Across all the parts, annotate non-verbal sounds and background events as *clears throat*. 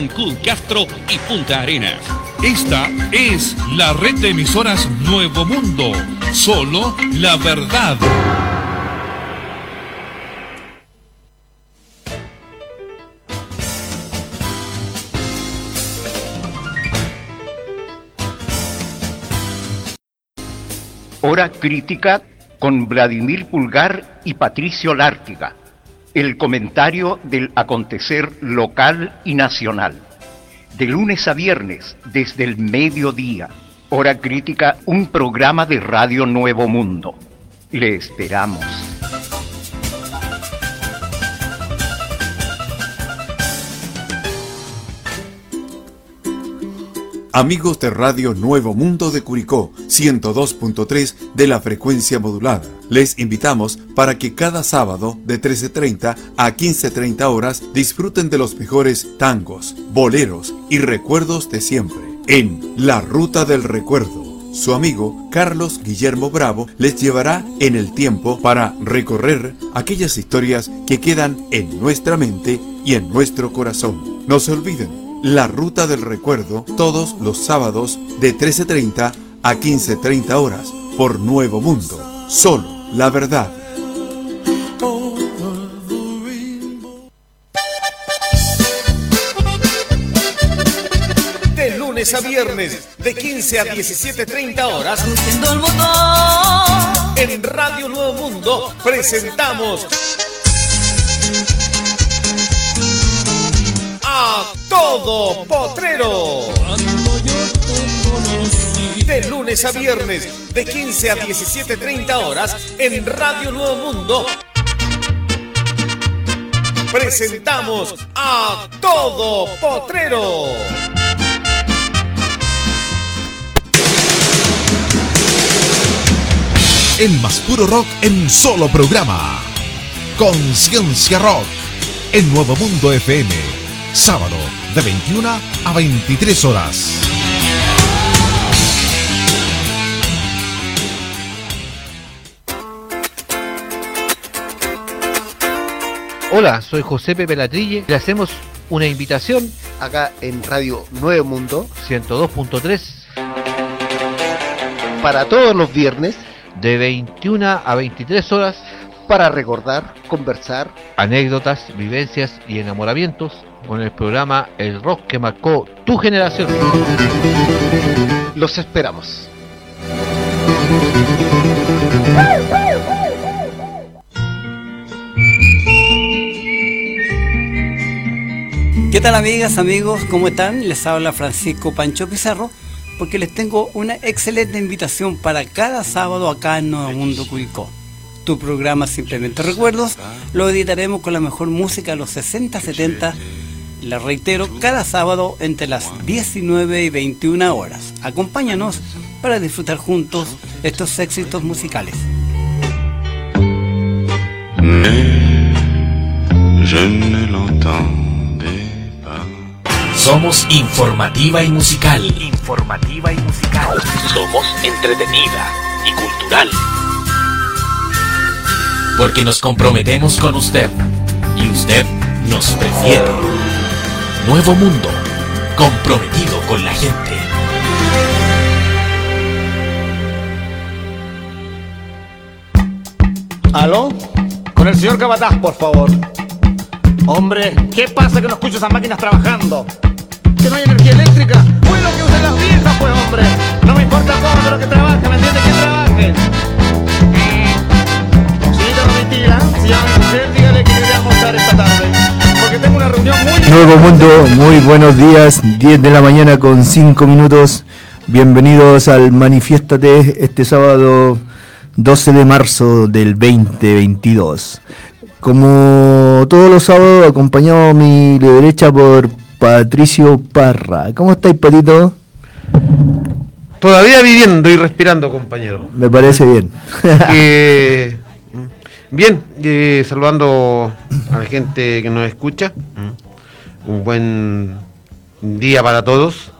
Ancud, Castro y Punta Arenas. Esta es la red de emisoras Nuevo Mundo. Solo la verdad. Hora crítica con Vladimir Pulgar y Patricio Lártiga. El comentario del acontecer local y nacional. De lunes a viernes, desde el mediodía. Hora crítica, un programa de Radio Nuevo Mundo. Le esperamos. Amigos de Radio Nuevo Mundo de Curicó, 102.3 de la frecuencia modulada. Les invitamos para que cada sábado de 13.30 a 15.30 horas disfruten de los mejores tangos, boleros y recuerdos de siempre. En La Ruta del Recuerdo, su amigo Carlos Guillermo Bravo les llevará en el tiempo para recorrer aquellas historias que quedan en nuestra mente y en nuestro corazón. No se olviden la Ruta del Recuerdo todos los sábados de 13.30 a 15.30 horas por Nuevo Mundo. Solo la verdad. De lunes a viernes, de 15 a 17.30 horas, en Radio Nuevo Mundo presentamos a todo potrero. De lunes a viernes, de 15 a 17.30 horas, en Radio Nuevo Mundo. Presentamos a todo potrero. El más puro rock en un solo programa. Conciencia Rock. En Nuevo Mundo FM. Sábado de 21 a 23 horas. Hola, soy José Pepe Latrille. Le hacemos una invitación acá en Radio Nuevo Mundo 102.3 para todos los viernes de 21 a 23 horas para recordar, conversar, anécdotas, vivencias y enamoramientos con el programa El Rock que marcó tu generación. Los esperamos. ¿Qué tal amigas, amigos? ¿Cómo están? Les habla Francisco Pancho Pizarro porque les tengo una excelente invitación para cada sábado acá en Nuevo Mundo Curicó. Tu programa Simplemente Recuerdos lo editaremos con la mejor música de los 60, 70 la reitero, cada sábado entre las 19 y 21 horas. Acompáñanos para disfrutar juntos estos éxitos musicales. Somos informativa y musical. Informativa y musical. Somos entretenida y cultural. Porque nos comprometemos con usted y usted nos prefiere. Nuevo Mundo, comprometido con la gente. ¿Aló? Con el señor Cabataz, por favor. Hombre, ¿qué pasa que no escucho esas máquinas trabajando? ¿Que no hay energía eléctrica? Pues lo que usen las viejas, pues, hombre. No me importa cómo, pero que trabaje, ¿me entiendes? Que trabaje. Señorita, no mentira. Si llama a mi mujer, dígale que quería almorzar esta tarde. Nuevo Mundo, muy buenos días, 10 de la mañana con 5 minutos. Bienvenidos al Manifiéstate este sábado 12 de marzo del 2022. Como todos los sábados, acompañado a mi derecha por Patricio Parra. ¿Cómo estáis, Patito? Todavía viviendo y respirando, compañero. Me parece bien. eh, *laughs* Bien, eh, saludando a la gente que nos escucha. Un buen día para todos.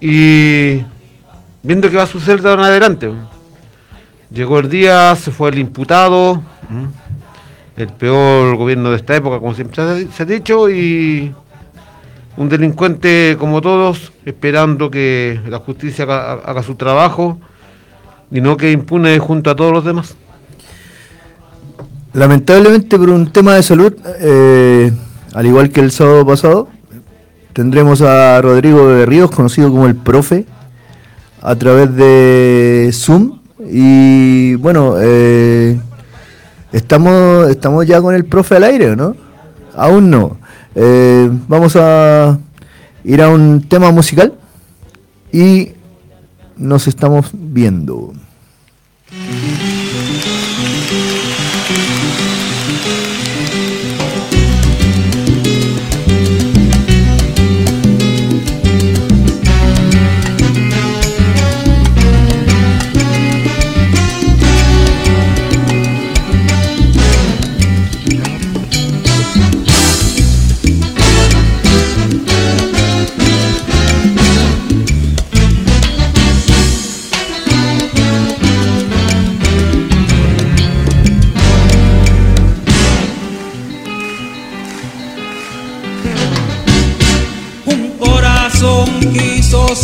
Y viendo qué va a suceder de ahora en adelante. Llegó el día, se fue el imputado, el peor gobierno de esta época, como siempre se ha dicho, y un delincuente como todos, esperando que la justicia haga, su trabajo y no que impune junto a todos los demás. Lamentablemente por un tema de salud, eh, al igual que el sábado pasado, tendremos a Rodrigo de Ríos, conocido como el profe, a través de Zoom. Y bueno, eh, estamos, estamos ya con el profe al aire, ¿no? Aún no. Eh, vamos a ir a un tema musical y nos estamos viendo.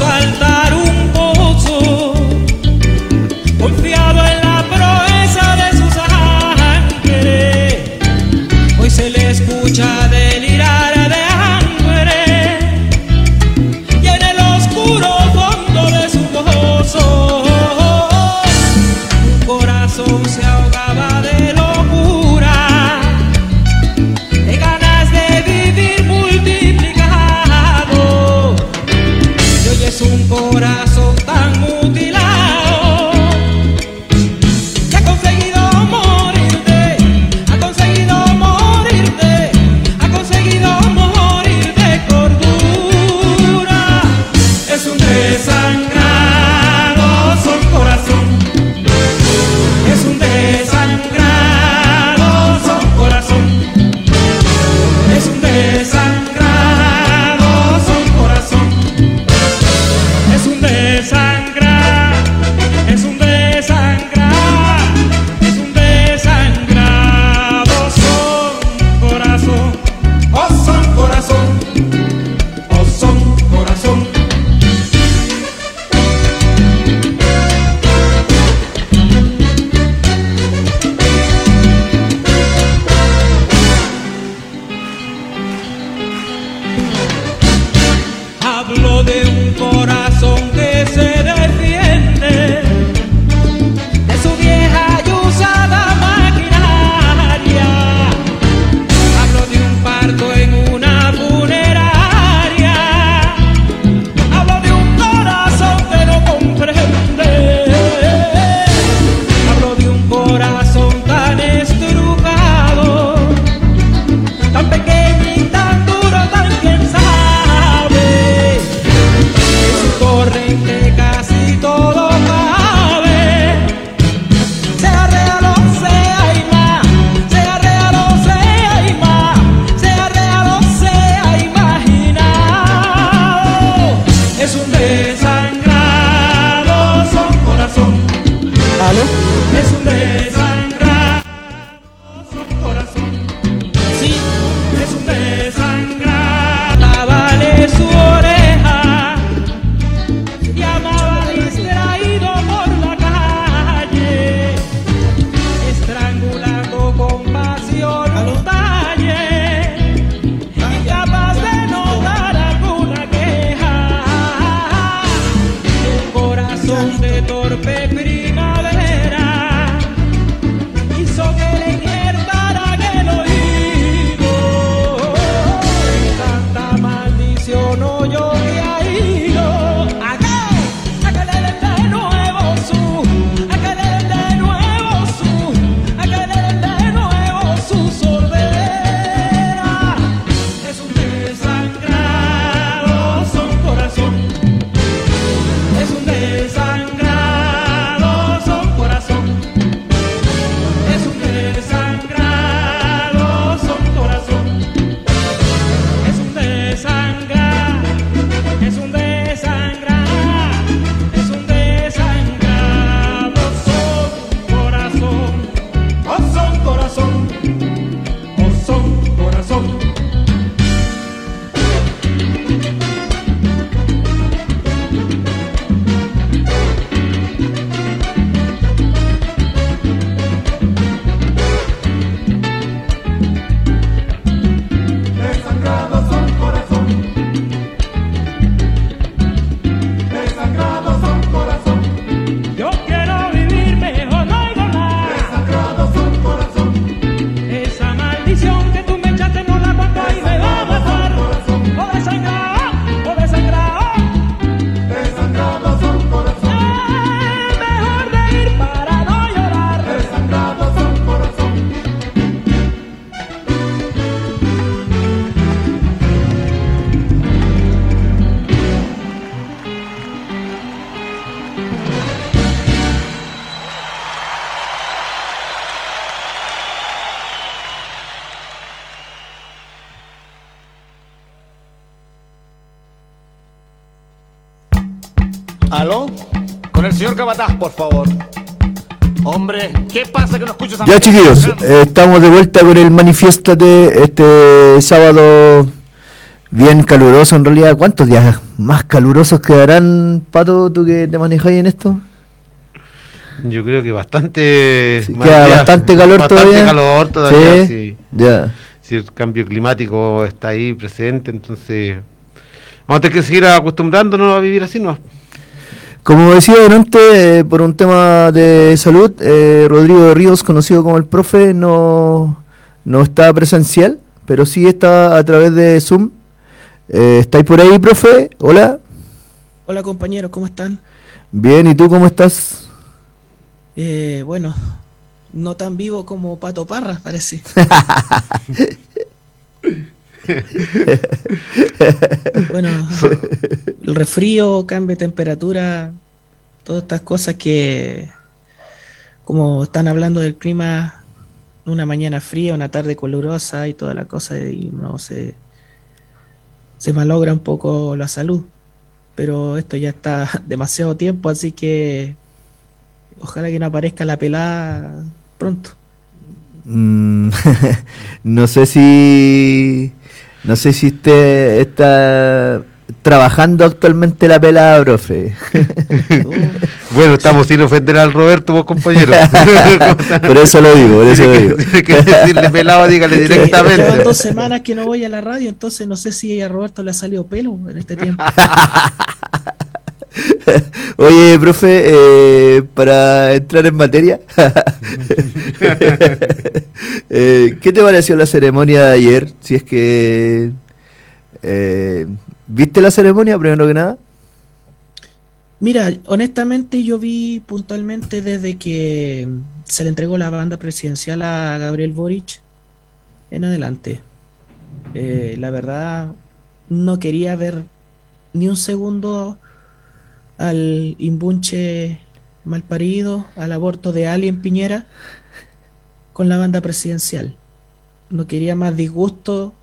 al señor Capataz, por favor. Hombre, ¿qué pasa que no escucho esa Ya chiquillos, eh, estamos de vuelta con el Manifiéstate este sábado bien caluroso en realidad. ¿Cuántos días más calurosos quedarán, Pato, tú que te manejáis en esto? Yo creo que bastante. más queda días, bastante calor bastante todavía. calor todavía, Sí, sí. ya. Si el cambio climático está ahí presente, entonces. Vamos a tener que seguir acostumbrándonos a vivir así, ¿no? Como decía delante, eh, por un tema de salud, eh, Rodrigo de Ríos, conocido como el profe, no, no está presencial, pero sí está a través de Zoom. Eh, ¿Estáis por ahí, profe? Hola. Hola compañeros, ¿cómo están? Bien, ¿y tú cómo estás? Eh, bueno, no tan vivo como Pato Parra, parece. *laughs* *laughs* bueno, *laughs* el resfrío, cambio de temperatura, todas estas cosas que, como están hablando del clima, una mañana fría, una tarde calurosa y toda la cosa, y no se, se malogra un poco la salud. Pero esto ya está *laughs* demasiado tiempo, así que ojalá que no aparezca la pelada pronto. Mm, no sé si no sé si usted está trabajando actualmente la pelada, profe. *laughs* Bueno, estamos sin ofender al Roberto, vos compañero. *laughs* *laughs* Por eso lo digo, por eso lo digo. Quiere decirle pelado, dígale Que directamente. Llevan dos semanas que no voy a la radio, entonces no sé si a Roberto le ha salido pelo en este tiempo. *laughs* Oye, profe, eh, para entrar en materia, *laughs* eh, ¿qué te pareció la ceremonia de ayer? Si es que eh, viste la ceremonia primero que nada. Mira, honestamente yo vi puntualmente desde que se le entregó la banda presidencial a Gabriel Boric en adelante. La verdad, no quería ver ni un segundo al imbunche malparido, al aborto de Ali en Piñera con la banda presidencial. No quería más disgusto,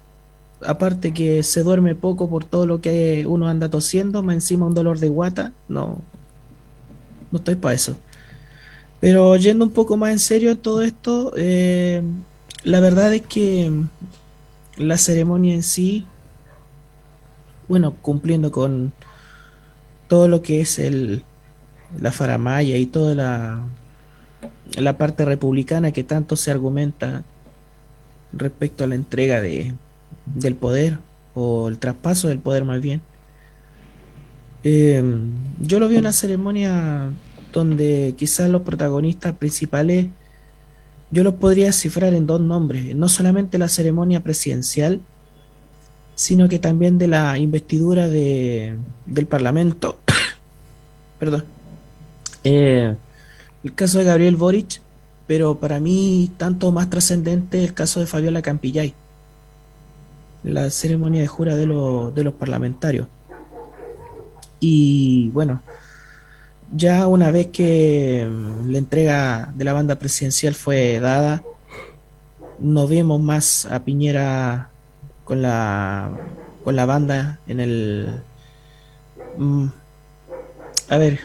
aparte que se duerme poco por todo lo que uno anda tosiendo, más encima un dolor de guata, no, no estoy para eso. Pero yendo un poco más en serio todo esto, eh, la verdad es que la ceremonia en sí, bueno, cumpliendo con todo lo que es el, la faramaya y toda la, la parte republicana que tanto se argumenta respecto a la entrega de, del poder o el traspaso del poder más bien. Eh, yo lo vi una ceremonia donde quizás los protagonistas principales yo los podría cifrar en dos nombres, no solamente la ceremonia presidencial, sino que también de la investidura de, del Parlamento. *coughs* Perdón. Eh, el caso de Gabriel Boric, pero para mí tanto más trascendente el caso de Fabiola Campillay, la ceremonia de jura de, los de los parlamentarios. Y bueno, ya una vez que mm, la entrega de la banda presidencial fue dada, no vemos más a Piñera con la con la banda en el mm, a ver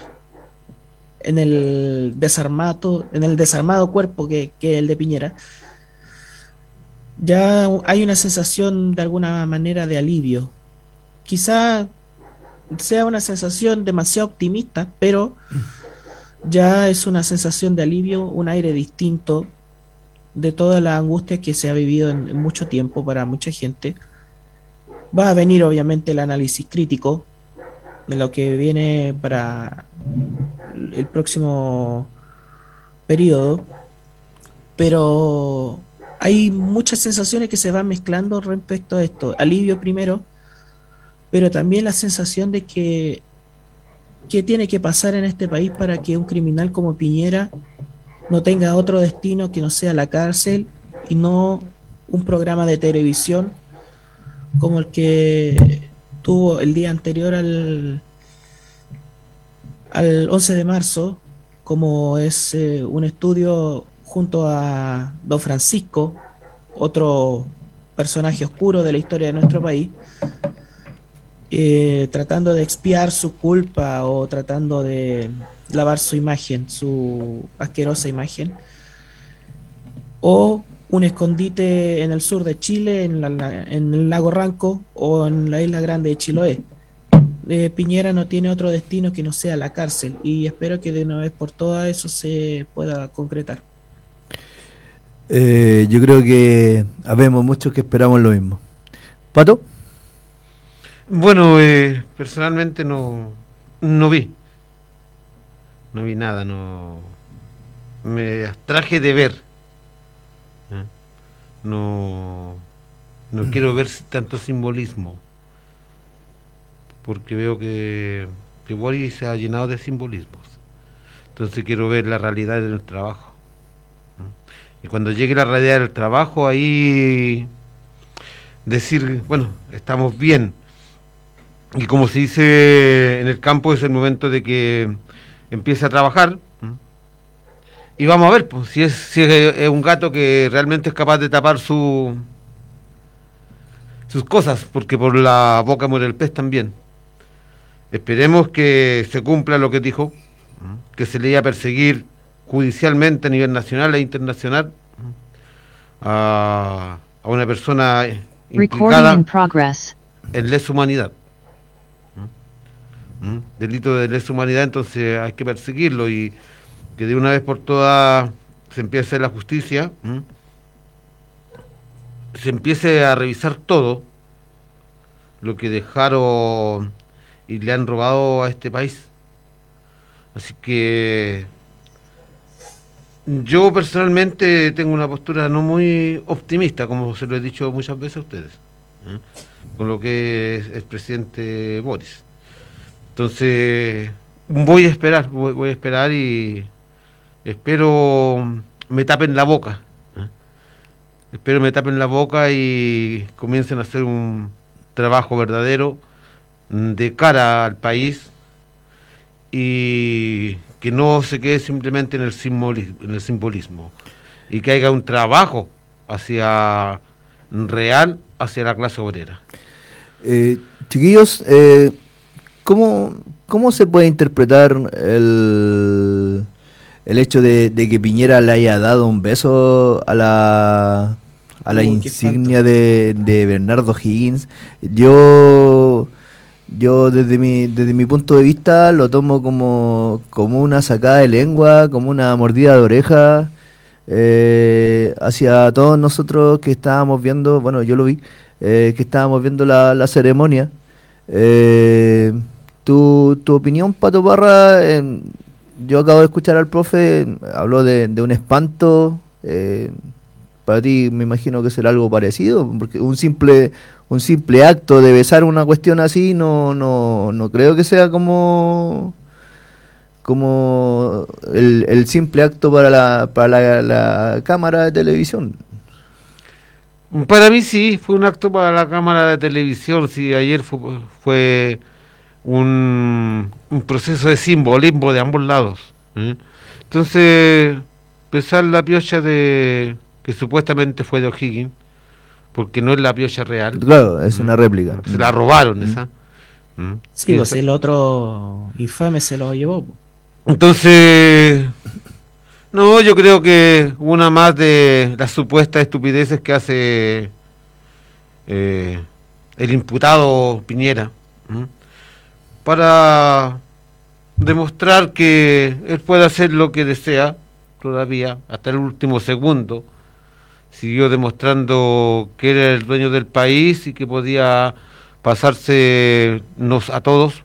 en el desarmado en el desarmado cuerpo que, que el de Piñera ya hay una sensación de alguna manera de alivio. Quizá sea una sensación demasiado optimista pero ya es una sensación de alivio un aire distinto de toda la angustia que se ha vivido en, mucho tiempo para mucha gente. Va a venir obviamente el análisis crítico de lo que viene para el próximo periodo, pero hay muchas sensaciones que se van mezclando respecto a esto. Alivio primero, pero también la sensación de que tiene que pasar en este país para que un criminal como Piñera no tenga otro destino que no sea la cárcel y no un programa de televisión como el que tuvo el día anterior al, al 11 de marzo, como es eh, un estudio junto a Don Francisco, otro personaje oscuro de la historia de nuestro país, eh, tratando de expiar su culpa o tratando de lavar su imagen, su asquerosa imagen, o un escondite en el sur de Chile, en, la- la- en el lago Ranco o en la isla grande de Chiloé. Eh, Piñera no tiene otro destino que no sea la cárcel y espero que de una vez por todas eso se pueda concretar. Eh, yo creo que habemos muchos que esperamos lo mismo. ¿Pato? Bueno, eh, personalmente no, no vi. No vi nada, no. Me abstraje de ver. ¿eh? No, no quiero ver tanto simbolismo. Porque veo que, que Boris se ha llenado de simbolismos. Entonces quiero ver la realidad del trabajo. ¿eh? Y cuando llegue la realidad del trabajo, ahí decir, bueno, estamos bien. Y como se dice en el campo, es el momento de que empiece a trabajar. Y vamos a ver pues, si, es, si es, es un gato que realmente es capaz de tapar su, sus cosas, porque por la boca muere el pez también. Esperemos que se cumpla lo que dijo, que se le iba a perseguir judicialmente a nivel nacional e internacional a, a una persona implicada en lesa humanidad. ¿Mm? ¿Mm? Delito de lesa humanidad, entonces hay que perseguirlo y que de una vez por todas se empiece la justicia, ¿m? se empiece a revisar todo lo que dejaron y le han robado a este país. Así que yo personalmente tengo una postura no muy optimista, como se lo he dicho muchas veces a ustedes, ¿eh? con lo que es el presidente Boris. Entonces, voy a esperar, voy, a esperar y espero me tapen la boca. ¿eh? Espero me tapen la boca y comiencen a hacer un trabajo verdadero de cara al país y que no se quede simplemente en el, simboli- en el simbolismo y que haya un trabajo hacia real hacia la clase obrera. Eh, chiquillos, eh, ¿cómo, ¿cómo se puede interpretar el, el hecho de, de que Piñera le haya dado un beso a la, a la insignia de, de Bernardo Higgins? Yo, yo desde mi, desde mi punto de vista lo tomo como, como una sacada de lengua, como una mordida de oreja eh, hacia todos nosotros que estábamos viendo, bueno, yo lo vi, eh, que estábamos viendo la, la ceremonia. Eh, tu, tu opinión, Pato Parra, yo acabo de escuchar al profe, habló de, un espanto. eh, para ti me imagino que será algo parecido, porque un simple, un simple acto de besar una cuestión así no, no, no creo que sea como como el, simple acto para la, para la, cámara de televisión. Para mí sí, fue un acto para la cámara de televisión, sí, ayer fue un, un proceso de simbolismo de ambos lados. ¿eh? Entonces, pesar la piocha de que supuestamente fue de O'Higgins, porque no es la piocha real. Claro, es una réplica. Se la robaron esa. ¿Mm? Sí, pues esa- el otro infame se lo llevó. Entonces, no, yo creo que una más de las supuestas estupideces que hace eh, el imputado Piñera ¿m? Para demostrar que él puede hacer lo que desea todavía hasta el último segundo. Siguió demostrando que era el dueño del país y que podía pasarse nos a todos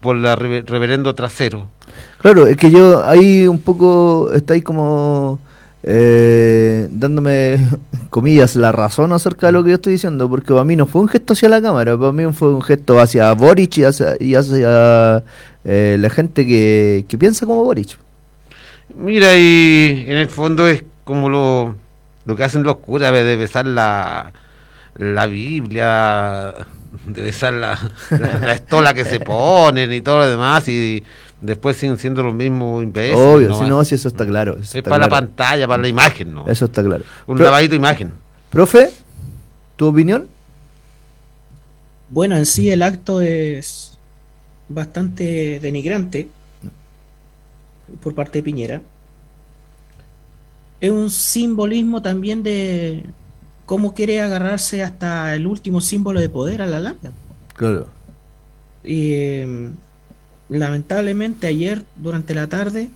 por la reve- reverendo trasero. Claro, es que yo ahí un poco estáis como eh, dándome, *laughs* comillas, la razón acerca de lo que yo estoy diciendo, porque para mí no fue un gesto hacia la cámara, para mí fue un gesto hacia Boric y hacia, y hacia eh, la gente que, que piensa como Boric. Mira, y en el fondo es como lo, lo que hacen los curas de besar la, la Biblia, de besar la, la, la estola que se *laughs* ponen y todo lo demás, y después siguen siendo los mismos imbéciles. Obvio, ¿no? si no, si eso está claro. eso es está para la pantalla, para la imagen, ¿no? Eso está claro. Un Pro- lavadito de imagen. Profe, ¿tu opinión? Bueno, en sí el acto es bastante denigrante por parte de Piñera. Es un simbolismo también de cómo quiere agarrarse hasta el último símbolo de poder a la larga. Claro. Y eh, lamentablemente ayer durante la tarde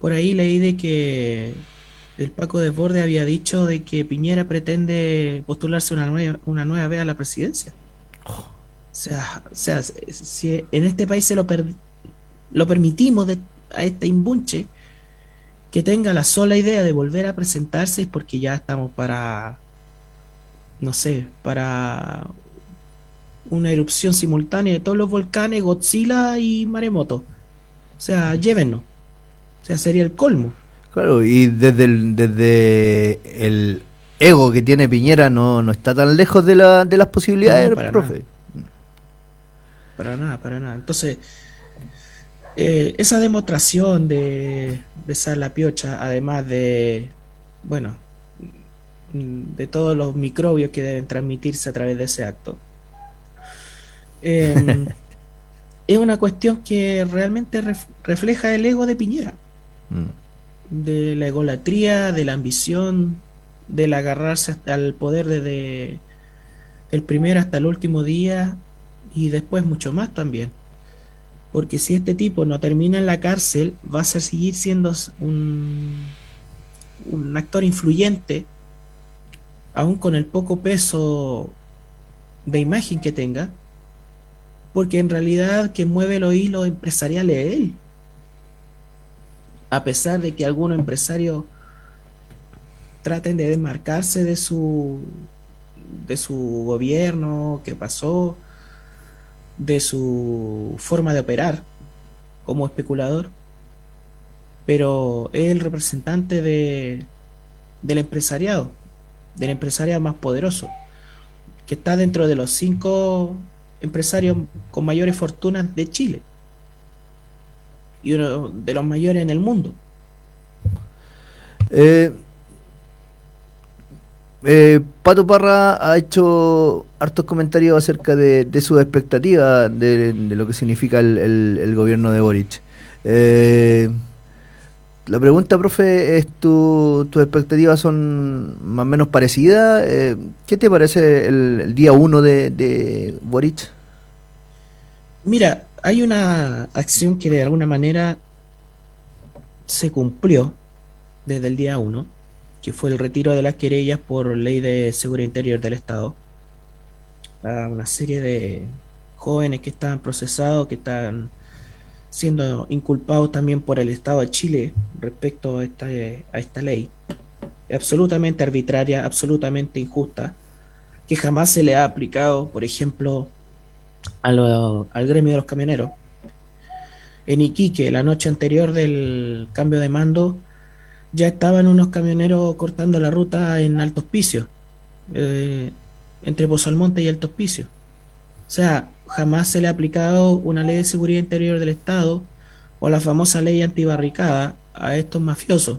por ahí leí de que el Paco Desborde había dicho de que Piñera pretende postularse una nueva, una nueva vez a la presidencia. O sea, o sea, si en este país se lo, per- lo permitimos a este imbunche que tenga la sola idea de volver a presentarse es porque ya estamos para, no sé, para una erupción simultánea de todos los volcanes, Godzilla y maremoto. O sea, llévenos. O sea, sería el colmo. Claro, y desde el, desde el ego que tiene Piñera no, no está tan lejos de, la, de las posibilidades, No, para profe. Para nada, para nada. Entonces, eh, esa demostración de besar la piocha, además de, bueno, de todos los microbios que deben transmitirse a través de ese acto, eh, *laughs* es una cuestión que realmente ref- refleja el ego de Piñera, de la egolatría, de la ambición, del agarrarse al poder desde el primer hasta el último día y después mucho más también. Porque si este tipo no termina en la cárcel, va a ser seguir siendo un, un actor influyente, aún con el poco peso de imagen que tenga, porque en realidad quien mueve los hilos empresariales es él. A pesar de que algunos empresarios traten de desmarcarse de su de su gobierno, qué pasó, de su forma de operar como especulador, pero es el representante de, del empresariado, del empresariado más poderoso, que está dentro de los cinco empresarios con mayores fortunas de Chile y uno de los mayores en el mundo. Eh, eh, Pato Parra ha hecho hartos comentarios acerca de, de sus expectativas de, lo que significa el gobierno de Boric. Eh, la pregunta, profe, es: ¿tu, ¿tus expectativas son más o menos parecidas? Eh, ¿Qué te parece el, día uno de, de Boric? Mira, hay una acción que de alguna manera se cumplió desde el día 1, que fue el retiro de las querellas por ley de seguridad interior del Estado a una serie de jóvenes que estaban procesados, que están siendo inculpados también por el Estado de Chile respecto a esta, a esta ley, absolutamente arbitraria, absolutamente injusta, que jamás se le ha aplicado, por ejemplo, a al gremio de los camioneros. En Iquique, la noche anterior del cambio de mando, ya estaban unos camioneros cortando la ruta en Alto Hospicio, eh, entre Pozo Almonte y Alto Hospicio. O sea, jamás se le ha aplicado una ley de seguridad interior del Estado o la famosa ley antibarricada a estos mafiosos.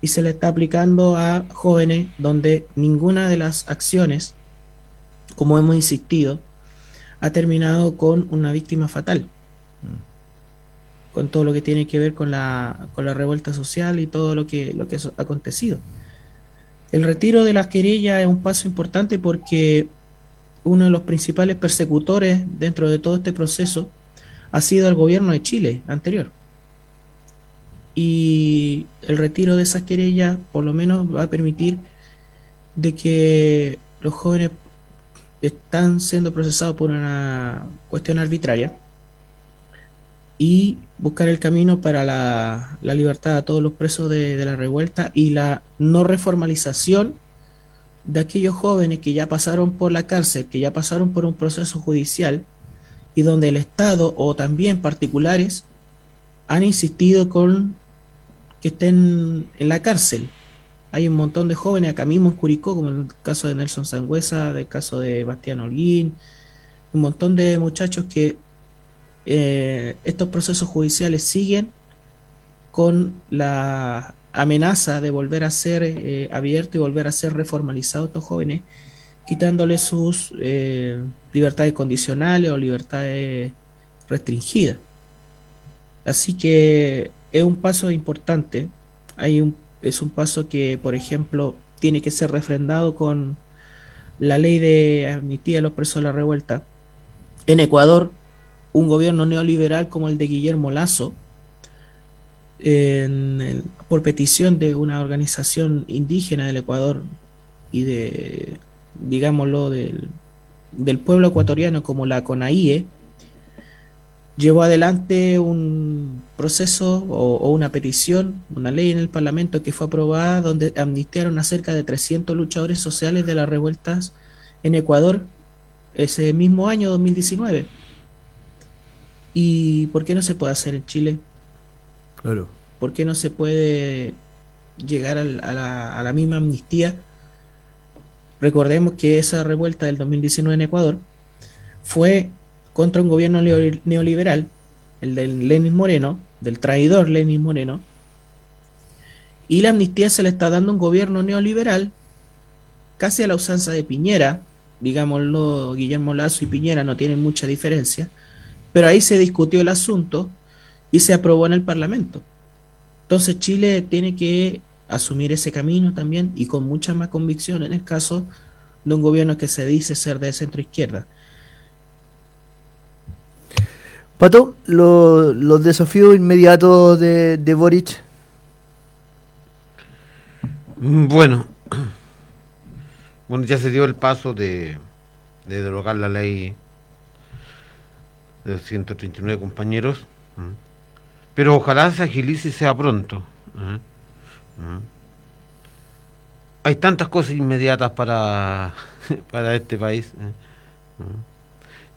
Y se le está aplicando a jóvenes donde ninguna de las acciones, como hemos insistido, ha terminado con una víctima fatal. Con todo lo que tiene que ver con la, con la revuelta social y todo lo que, lo que ha acontecido. El retiro de las querellas es un paso importante porque uno de los principales persecutores dentro de todo este proceso ha sido el gobierno de Chile anterior. Y el retiro de esas querellas por lo menos va a permitir de que los jóvenes están siendo procesados por una cuestión arbitraria y buscar el camino para la, libertad a todos los presos de la revuelta y la no reformalización de aquellos jóvenes que ya pasaron por la cárcel, que ya pasaron por un proceso judicial y donde el Estado o también particulares han insistido con que estén en la cárcel. Hay un montón de jóvenes acá mismo en Curicó, como en el caso de Nelson Sangüesa, del caso de Bastián Holguín, un montón de muchachos que eh, estos procesos judiciales siguen con la amenaza de volver a ser eh, abierto y volver a ser reformalizados estos jóvenes quitándole sus eh, libertades condicionales o libertades restringidas. Así que es un paso importante. Es un paso que, por ejemplo, tiene que ser refrendado con la ley de amnistía de los presos de la revuelta. En Ecuador, un gobierno neoliberal como el de Guillermo Lazo, por petición de una organización indígena del Ecuador y de, digámoslo, del, pueblo ecuatoriano como la CONAIE, llevó adelante un proceso o una petición, una ley en el Parlamento que fue aprobada donde amnistiaron a cerca de 300 luchadores sociales de las revueltas en Ecuador ese mismo año 2019. ¿Y por qué no se puede hacer en Chile? Claro. ¿Por qué no se puede llegar a, la, a la misma amnistía? Recordemos que esa revuelta del 2019 en Ecuador fue contra un gobierno neo- neoliberal, el del Lenin Moreno, del traidor Lenin Moreno, y la amnistía se le está dando a un gobierno neoliberal, casi a la usanza de Piñera, digámoslo, Guillermo Lazo y Piñera no tienen mucha diferencia, pero ahí se discutió el asunto y se aprobó en el Parlamento. Entonces Chile tiene que asumir ese camino también y con mucha más convicción en el caso de un gobierno que se dice ser de centro izquierda. Pato, lo- los desafíos inmediatos de, de Boric. Bueno, bueno, ya se dio el paso de, de derogar la ley de los 139 compañeros. Pero ojalá se agilice y sea pronto. ¿m? ¿m? Hay tantas cosas inmediatas para, *laughs* para este país. ¿eh?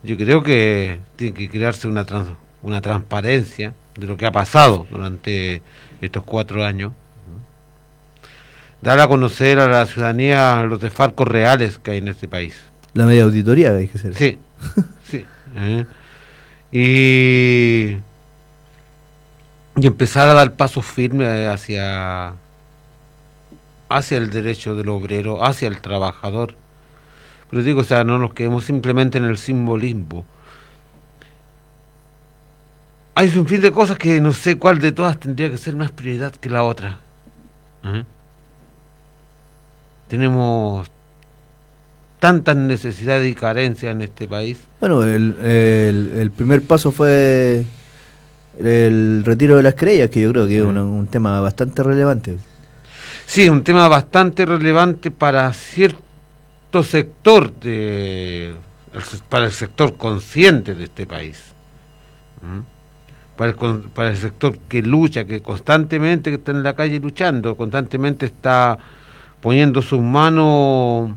Yo creo que tiene que crearse una, trans- una transparencia de lo que ha pasado durante estos cuatro años dar a conocer a la ciudadanía los desfalcos reales que hay en este país. La media auditoría hay que hacer. Sí, *laughs* sí. ¿eh? Y, y empezar a dar pasos firmes hacia, hacia el derecho del obrero, hacia el trabajador. Pero digo, o sea, no nos quedemos simplemente en el simbolismo. Hay un fin de cosas que no sé cuál de todas tendría que ser más prioridad que la otra. ¿eh? Tenemos tantas necesidades y carencias en este país. Bueno, el- el primer paso fue el retiro de las creyas, que yo creo que es una- un tema bastante relevante. Sí, un tema bastante relevante para cierto sector de para el sector consciente de este país. ¿Mm? Para el, para el sector que lucha, que constantemente que está en la calle luchando, constantemente está poniendo sus manos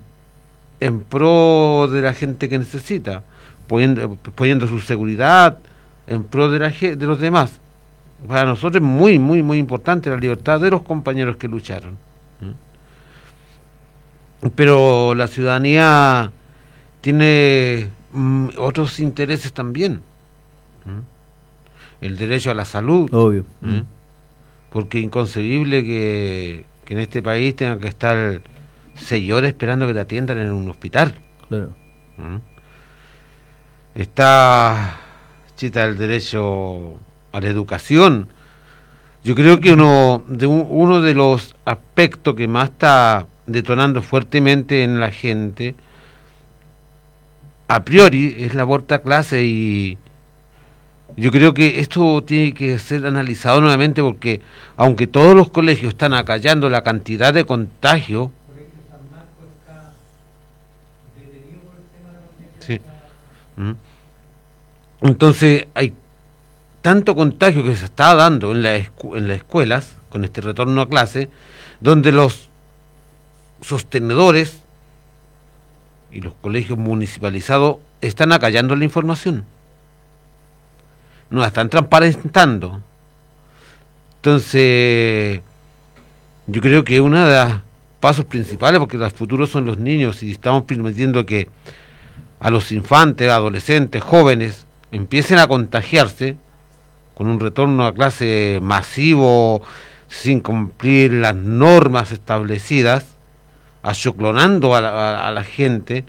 en pro de la gente que necesita, poniendo, poniendo su seguridad en pro de, la, de los demás. Para nosotros es muy, muy, muy importante la libertad de los compañeros que lucharon. Pero la ciudadanía tiene mm, otros intereses también. El derecho a la salud. Obvio. Porque es inconcebible que, que en este país tengan que estar seis horas esperando que te atiendan en un hospital. Claro. Está chita el derecho a la educación. Yo creo que uno de, un- uno de los aspectos que más está detonando fuertemente en la gente, a priori, es la aborta clase y yo creo que esto tiene que ser analizado nuevamente porque aunque todos los colegios están acallando la cantidad de contagio, Sí. ¿Mm? Entonces hay tanto contagio que se está dando en, la en las escuelas con este retorno a clase, donde los sostenedores y los colegios municipalizados están acallando la información. No la están transparentando. Entonces, yo creo que uno de los pasos principales, porque los futuros son los niños y estamos permitiendo que a los infantes, adolescentes, jóvenes, empiecen a contagiarse con un retorno a clase masivo, sin cumplir las normas establecidas, achoclonando a la, a- la gente,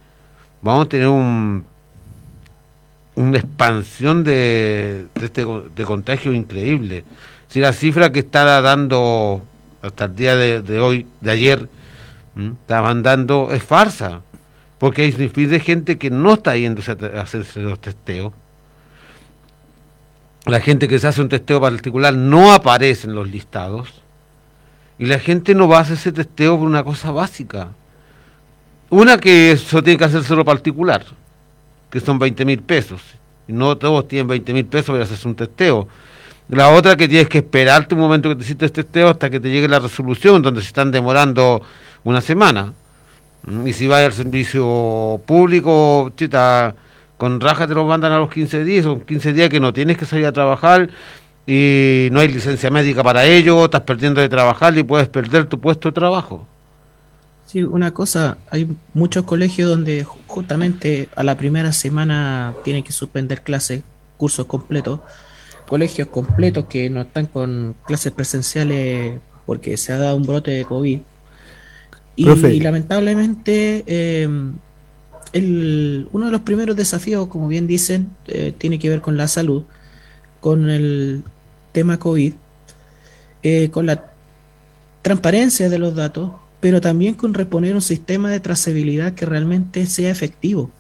vamos a tener un, una expansión de, de, este, contagio increíble. Si la cifra que está dando hasta el día de, hoy, de ayer, estaban dando es farsa, porque hay fin de gente que no está te- a hacerse los testeos. La gente que se hace un testeo particular no aparece en los listados. Y la gente no va a hacer ese testeo por una cosa básica. Una que eso tiene que hacérselo particular, que son 20 mil pesos. Y no todos tienen 20 mil pesos para hacerse un testeo. La otra que tienes que esperarte un momento que te hiciste el testeo hasta que te llegue la resolución, donde se están demorando una semana. Y si vas al servicio público, chita, con raja te lo mandan a los 15 días, son 15 días que no tienes que salir a trabajar y no hay licencia médica para ello, estás perdiendo de trabajar y puedes perder tu puesto de trabajo. Sí, una cosa, hay muchos colegios donde ju- justamente a la primera semana tienen que suspender clases, cursos completos, colegios completos que no están con clases presenciales porque se ha dado un brote de COVID. Y, Profe. lamentablemente, eh, el- uno de los primeros desafíos, como bien dicen, eh, tiene que ver con la salud, con el tema COVID, eh, con la transparencia de los datos, pero también con reponer un sistema de trazabilidad que realmente sea efectivo.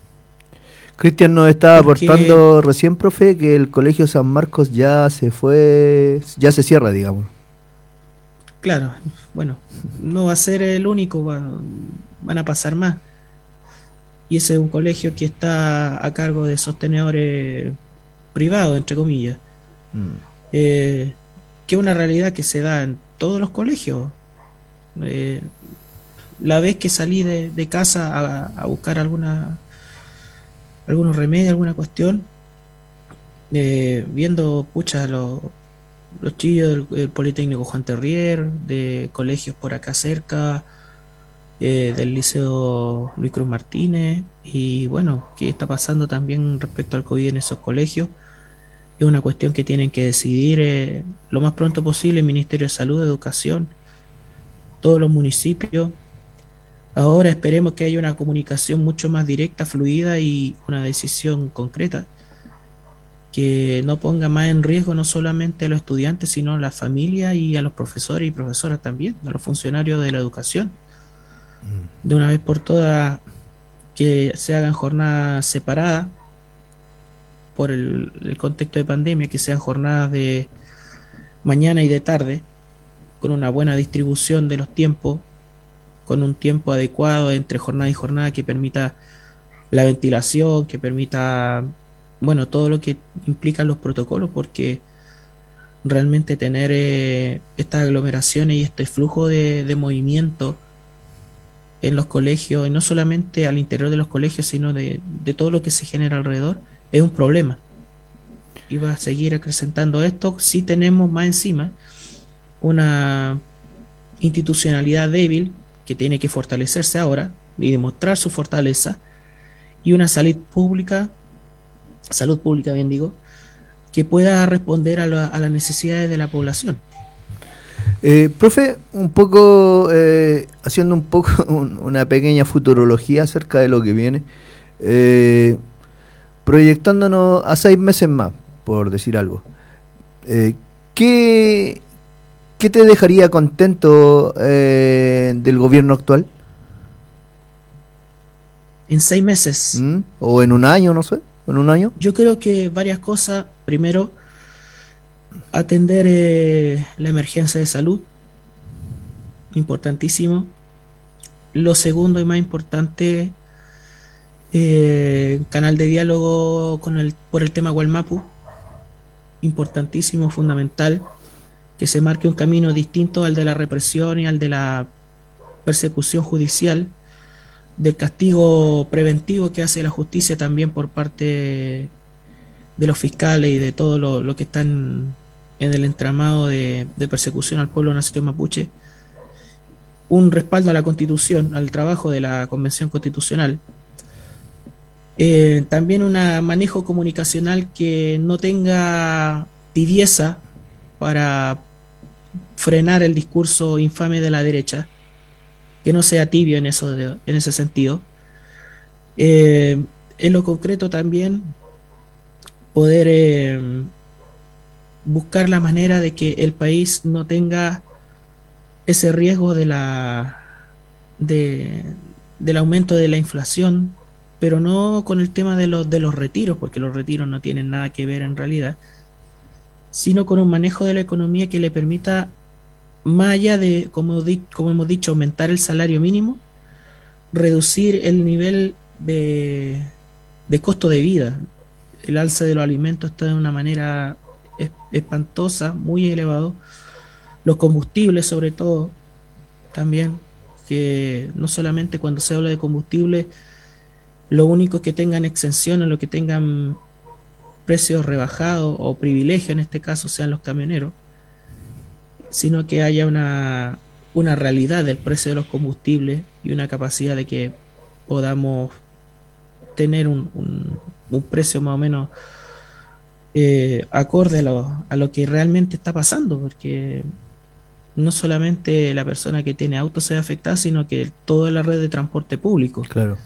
Cristian nos estaba Porque- aportando recién, profe, que el Colegio San Marcos ya se fue, ya se cierra, digamos. Claro, bueno, no va a ser el único, va- van a pasar más. Y ese es un colegio que está a cargo de sostenedores privados, entre comillas. Eh, que es una realidad que se da en todos los colegios. Eh, la vez que salí de, de casa a, a buscar alguna algunos remedios, alguna cuestión, eh, viendo, pucha, los, los chillos del, del Politécnico Juan Terrier, de colegios por acá cerca, eh, del Liceo Luis Cruz Martínez, y bueno, qué está pasando también respecto al COVID en esos colegios. Es una cuestión que tienen que decidir eh, lo más pronto posible el Ministerio de Salud, Educación, todos los municipios. Ahora esperemos que haya una comunicación mucho más directa, fluida y una decisión concreta que no ponga más en riesgo no solamente a los estudiantes, sino a la familia y a los profesores y profesoras también, a los funcionarios de la educación. De una vez por todas, que se hagan jornadas separadas por el, contexto de pandemia, que sean jornadas de mañana y de tarde, con una buena distribución de los tiempos, con un tiempo adecuado entre jornada y jornada que permita la ventilación, que permita, bueno, todo lo que implican los protocolos, porque realmente tener eh, estas aglomeraciones y este flujo de movimiento en los colegios, y no solamente al interior de los colegios, sino de, de todo lo que se genera alrededor, es un problema. Y va a seguir acrecentando esto si tenemos más encima una institucionalidad débil que tiene que fortalecerse ahora y demostrar su fortaleza y una salud pública, salud pública bien digo, que pueda responder a, la- a las necesidades de la población. Eh, profe, un poco, eh, haciendo un poco *laughs* un- una pequeña futurología acerca de lo que viene, eh, proyectándonos a seis meses más, por decir algo. Eh, ¿qué, qué te dejaría contento del gobierno actual? En seis meses. ¿Mm? ¿O en un año, no sé? ¿En un año? Yo creo que varias cosas. Primero, atender eh, la emergencia de salud. Importantísimo. Lo segundo y más importante, eh, canal de diálogo con el, por el tema Gualmapu. Importantísimo, fundamental. Que se marque un camino distinto al de la represión y al de la persecución judicial del castigo preventivo que hace la justicia también por parte de los fiscales y de todo lo, lo que están en el entramado de, persecución al pueblo nacido mapuche, un respaldo a la constitución, al trabajo de la convención constitucional, Eh, también un manejo comunicacional que no tenga tibieza para frenar el discurso infame de la derecha, que no sea tibio en, eso en ese sentido. Eh, en lo concreto también poder eh, buscar la manera de que el país no tenga ese riesgo de la de, del aumento de la inflación, pero no con el tema de los de los retiros, porque los retiros no tienen nada que ver en realidad, sino con un manejo de la economía que le permita, más allá de, como, di- como hemos dicho, aumentar el salario mínimo, reducir el nivel de, de costo de vida. El alza de los alimentos está de una manera espantosa, muy elevado. Los combustibles, sobre todo, también, que no solamente cuando se habla de combustible, lo único que tengan exenciones, lo que tengan precios rebajados o privilegios en este caso sean los camioneros, sino que haya una, una realidad del precio de los combustibles y una capacidad de que podamos tener un, un- un precio más o menos eh, acorde a lo, a lo que realmente está pasando, porque no solamente la persona que tiene auto se ve afectada, sino que toda la red de transporte público. Claro.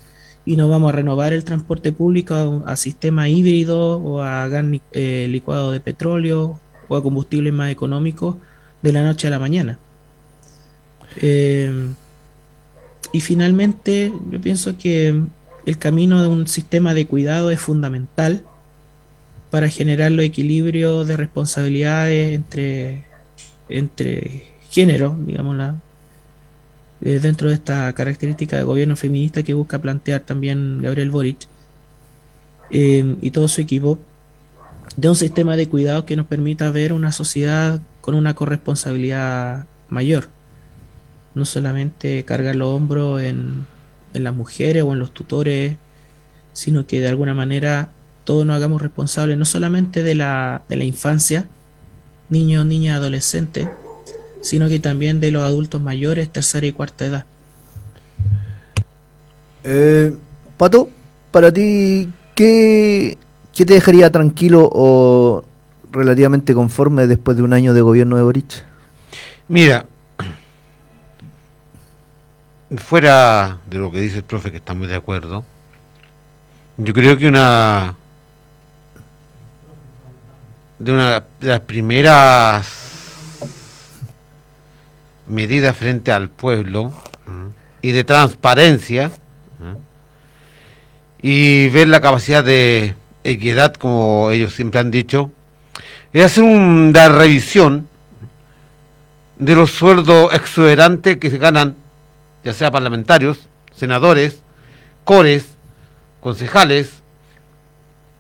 Y no vamos a renovar el transporte público a, a sistema híbrido o a gas eh, licuado de petróleo o a combustibles más económicos de la noche a la mañana. Eh, y finalmente, yo pienso que el camino de un sistema de cuidado es fundamental para generar los equilibrios de responsabilidades entre, entre géneros, digámosla, eh, dentro de esta característica de gobierno feminista que busca plantear también Gabriel Boric eh, y todo su equipo, de un sistema de cuidado que nos permita ver una sociedad con una corresponsabilidad mayor. No solamente cargar los hombros en, en las mujeres o en los tutores, sino que de alguna manera todos nos hagamos responsables no solamente de la, de la infancia, niños, niñas, adolescentes, sino que también de los adultos mayores, tercera y cuarta edad. Eh, Pato, para ti, ¿qué, qué te dejaría tranquilo o relativamente conforme después de un año de gobierno de Boric? Mira, fuera de lo que dice el profe, que estamos de acuerdo, yo creo que una de una de las primeras medidas frente al pueblo y de transparencia y ver la capacidad de equidad, como ellos siempre han dicho, es hacer una revisión de los sueldos exuberantes que se ganan, ya sea parlamentarios, senadores, cores, concejales,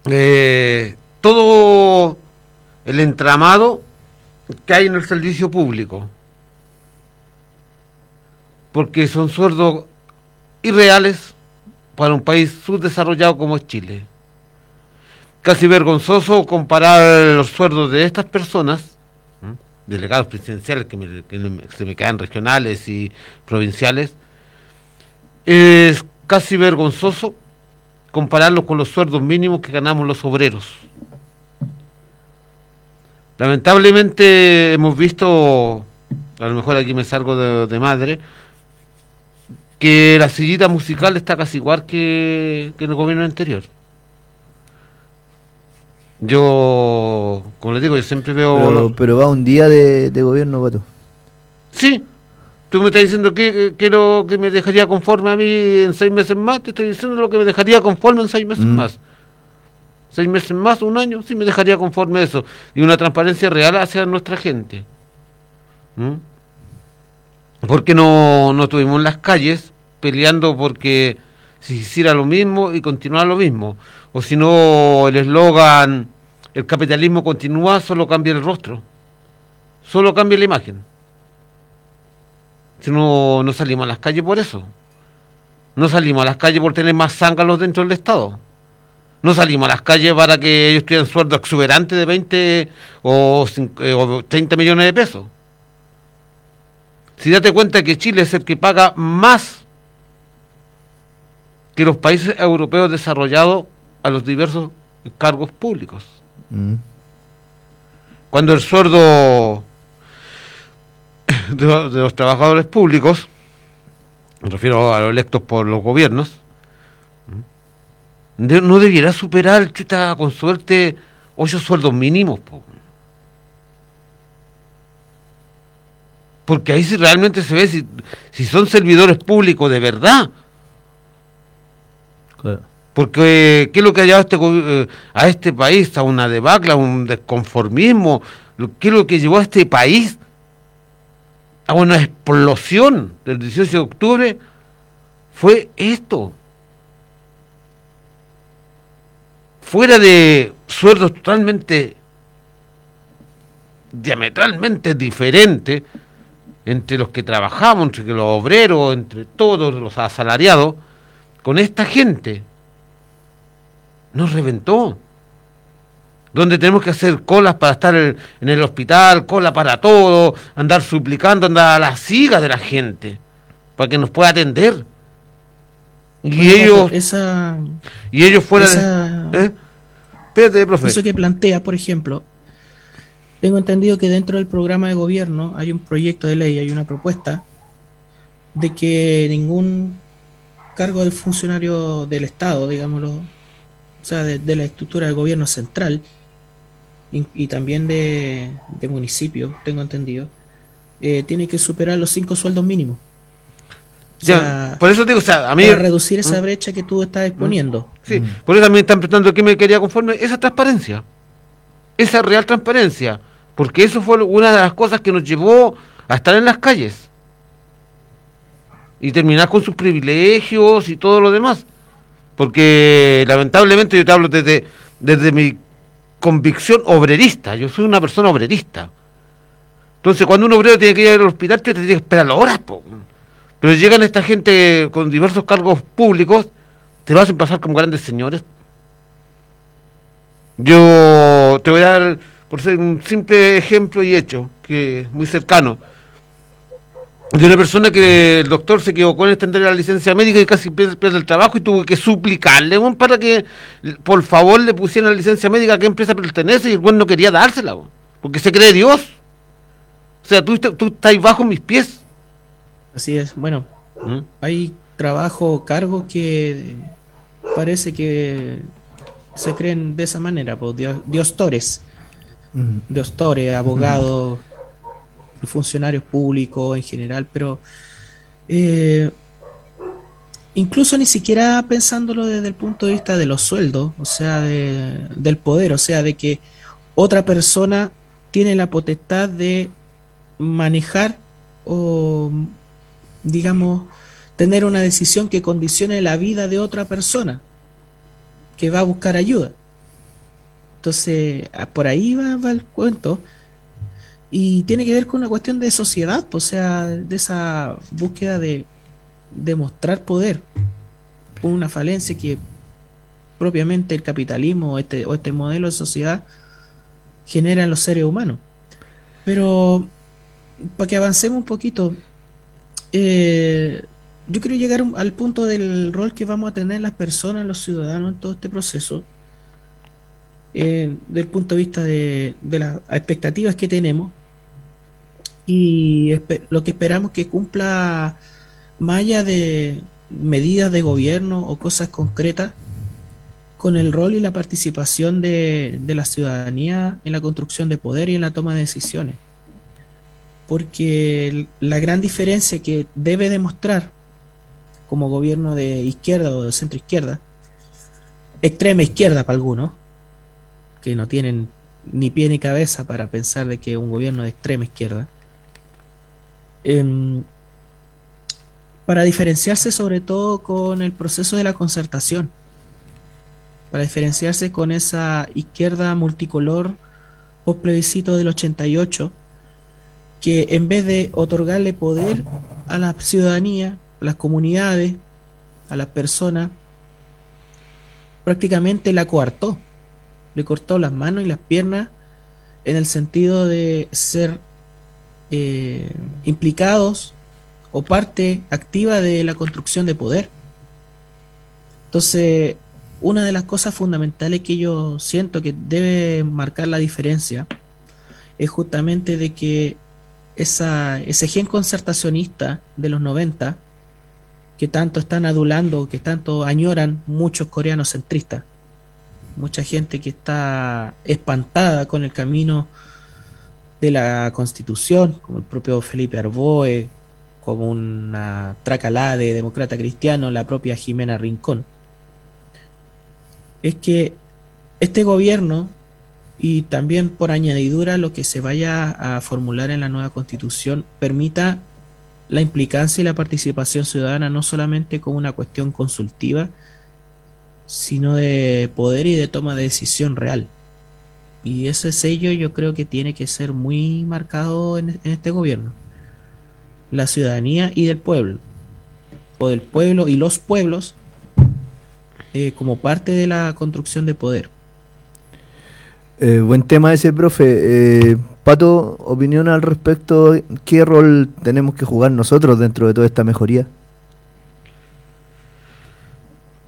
eh, todo el entramado que hay en el servicio público. Porque son sueldos irreales para un país subdesarrollado como es Chile. Casi vergonzoso comparar los sueldos de estas personas delegados presidenciales que me- se me quedan regionales y provinciales, es casi vergonzoso compararlos con los sueldos mínimos que ganamos los obreros. Lamentablemente hemos visto, a lo mejor aquí me salgo de, de madre, que la sillita musical está casi igual que, que en el gobierno anterior. Yo, como les digo, yo siempre veo... Pero, pero va un día de, de gobierno, Pato. Sí, tú me estás diciendo que, que lo que me dejaría conforme a mí en seis meses más, te estoy diciendo lo que me dejaría conforme en seis meses Mm. más. Seis meses más, un año, sí me dejaría conforme eso. Y una transparencia real hacia nuestra gente. ¿Mm? Porque no, no estuvimos en las calles peleando porque se hiciera lo mismo y continuara lo mismo. O si no, el eslogan, el capitalismo continúa, solo cambia el rostro. Solo cambia la imagen. Si no, no salimos a las calles por eso. No salimos a las calles por tener más zángalos dentro del Estado. No salimos a las calles para que ellos tengan sueldo exuberante de 20 o, cin- eh, o 30 millones de pesos. Si date cuenta que Chile es el que paga más que los países europeos desarrollados a los diversos cargos públicos. Mm. Cuando el sueldo de los trabajadores públicos me refiero a los electos por los gobiernos, de- no debiera superar, chuta, con suerte, ocho sueldos mínimos. po. Porque ahí sí realmente se ve si, si son servidores públicos de verdad. Porque, ¿qué es lo que ha llevado a este, eh, a este país? A una debacle, a un desconformismo. ¿Qué es lo que llevó a este país a una explosión del 18 de octubre? Fue esto. Fuera de sueldos totalmente diametralmente diferentes entre los que trabajamos, entre los obreros, entre todos los asalariados, con esta gente nos reventó. Donde tenemos que hacer colas para estar en el hospital, cola para todo, andar suplicando, andar a la siga de la gente, para que nos pueda atender. Y Bueno, ellos, esa, y ellos fuera esa- de... ¿Eh? Espérate, profe. Eso que plantea, por ejemplo, tengo entendido que dentro del programa de gobierno hay un proyecto de ley, hay una propuesta de que ningún cargo del funcionario del Estado, digámoslo, o sea, de, de la estructura del gobierno central y, y también de, de municipio, tengo entendido, eh, tiene que superar los cinco sueldos mínimos. O Ya, sea, por eso digo, o sea, a mí... para reducir esa ¿Mm? brecha que tú estás exponiendo. Sí, por eso también están preguntando qué me quería conforme, esa transparencia, esa real transparencia, porque eso fue una de las cosas que nos llevó a estar en las calles y terminar con sus privilegios y todo lo demás, porque lamentablemente yo te hablo desde, desde mi convicción obrerista, yo soy una persona obrerista, entonces cuando un obrero tiene que ir al hospital, te tiene que esperar horas, po. Pero llegan esta gente con diversos cargos públicos, te lo hacen pasar como grandes señores. Yo te voy a dar, por ser un simple ejemplo y hecho, que es muy cercano, de una persona que el doctor se equivocó en extender la licencia médica y casi pierde, el trabajo y tuvo que suplicarle weón, para que por favor le pusieran la licencia médica a qué empresa pertenece y el buen no quería dársela, weón, porque se cree Dios. O sea, tú, tú estás bajo mis pies. Así es, bueno, hay trabajo o cargos que parece que se creen de esa manera, pues, dios, diostores, diostores, abogados, funcionarios públicos en general, pero eh, incluso ni siquiera pensándolo desde el punto de vista de los sueldos, o sea, de- del poder, o sea, de que otra persona tiene la potestad de manejar o, digamos, tener una decisión que condicione la vida de otra persona que va a buscar ayuda. Entonces, ah, por ahí va, el cuento. Y tiene que ver con una cuestión de sociedad, o sea, de esa búsqueda de demostrar poder. Una falencia que propiamente el capitalismo o este, o este modelo de sociedad genera en los seres humanos. Pero para que avancemos un poquito, eh, yo quiero llegar al punto del rol que vamos a tener las personas, los ciudadanos en todo este proceso, eh, del punto de vista de, las expectativas que tenemos y lo que esperamos que cumpla más allá de medidas de gobierno o cosas concretas con el rol y la participación de, de la ciudadanía en la construcción de poder y en la toma de decisiones. Porque la gran diferencia que debe demostrar como gobierno de izquierda o de centro izquierda, extrema izquierda para algunos, que no tienen ni pie ni cabeza para pensar de que un gobierno de extrema izquierda, em, para diferenciarse sobre todo con el proceso de la concertación, para diferenciarse con esa izquierda multicolor post plebiscito del 88, que en vez de otorgarle poder a la ciudadanía, a las comunidades, a las personas, prácticamente la coartó, le cortó las manos y las piernas en el sentido de ser eh, implicados o parte activa de la construcción de poder. Entonces, una de las cosas fundamentales que yo siento que debe marcar la diferencia es justamente de que esa, ese gen concertacionista de los 90 que tanto están adulando, que tanto añoran muchos coreanos centristas. Mucha gente que está espantada con el camino de la constitución, como el propio Felipe Arboe, como una tracalá de demócrata cristiano, la propia Jimena Rincón. Es que este gobierno y también por añadidura lo que se vaya a formular en la nueva constitución permita la implicancia y la participación ciudadana no solamente como una cuestión consultiva, sino de poder y de toma de decisión real. Y ese sello yo creo que tiene que ser muy marcado en, este gobierno. La ciudadanía y del pueblo. O del pueblo y los pueblos eh, como parte de la construcción de poder. Eh, buen tema ese, profe. Eh, Pato, opinión al respecto. ¿Qué rol tenemos que jugar nosotros dentro de toda esta mejoría?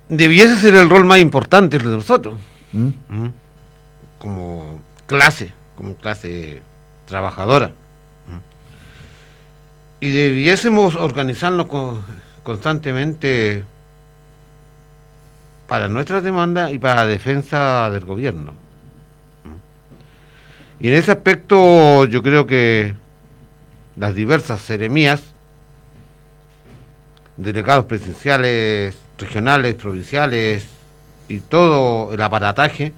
Debiese ser el rol más importante de nosotros. ¿Mm? ¿Mm? Como clase, como clase trabajadora. ¿Mm? Y debiésemos organizarnos co- constantemente para nuestras demandas y para la defensa del gobierno. Y en ese aspecto yo creo que las diversas seremías, delegados presidenciales, regionales, provinciales y todo el aparataje,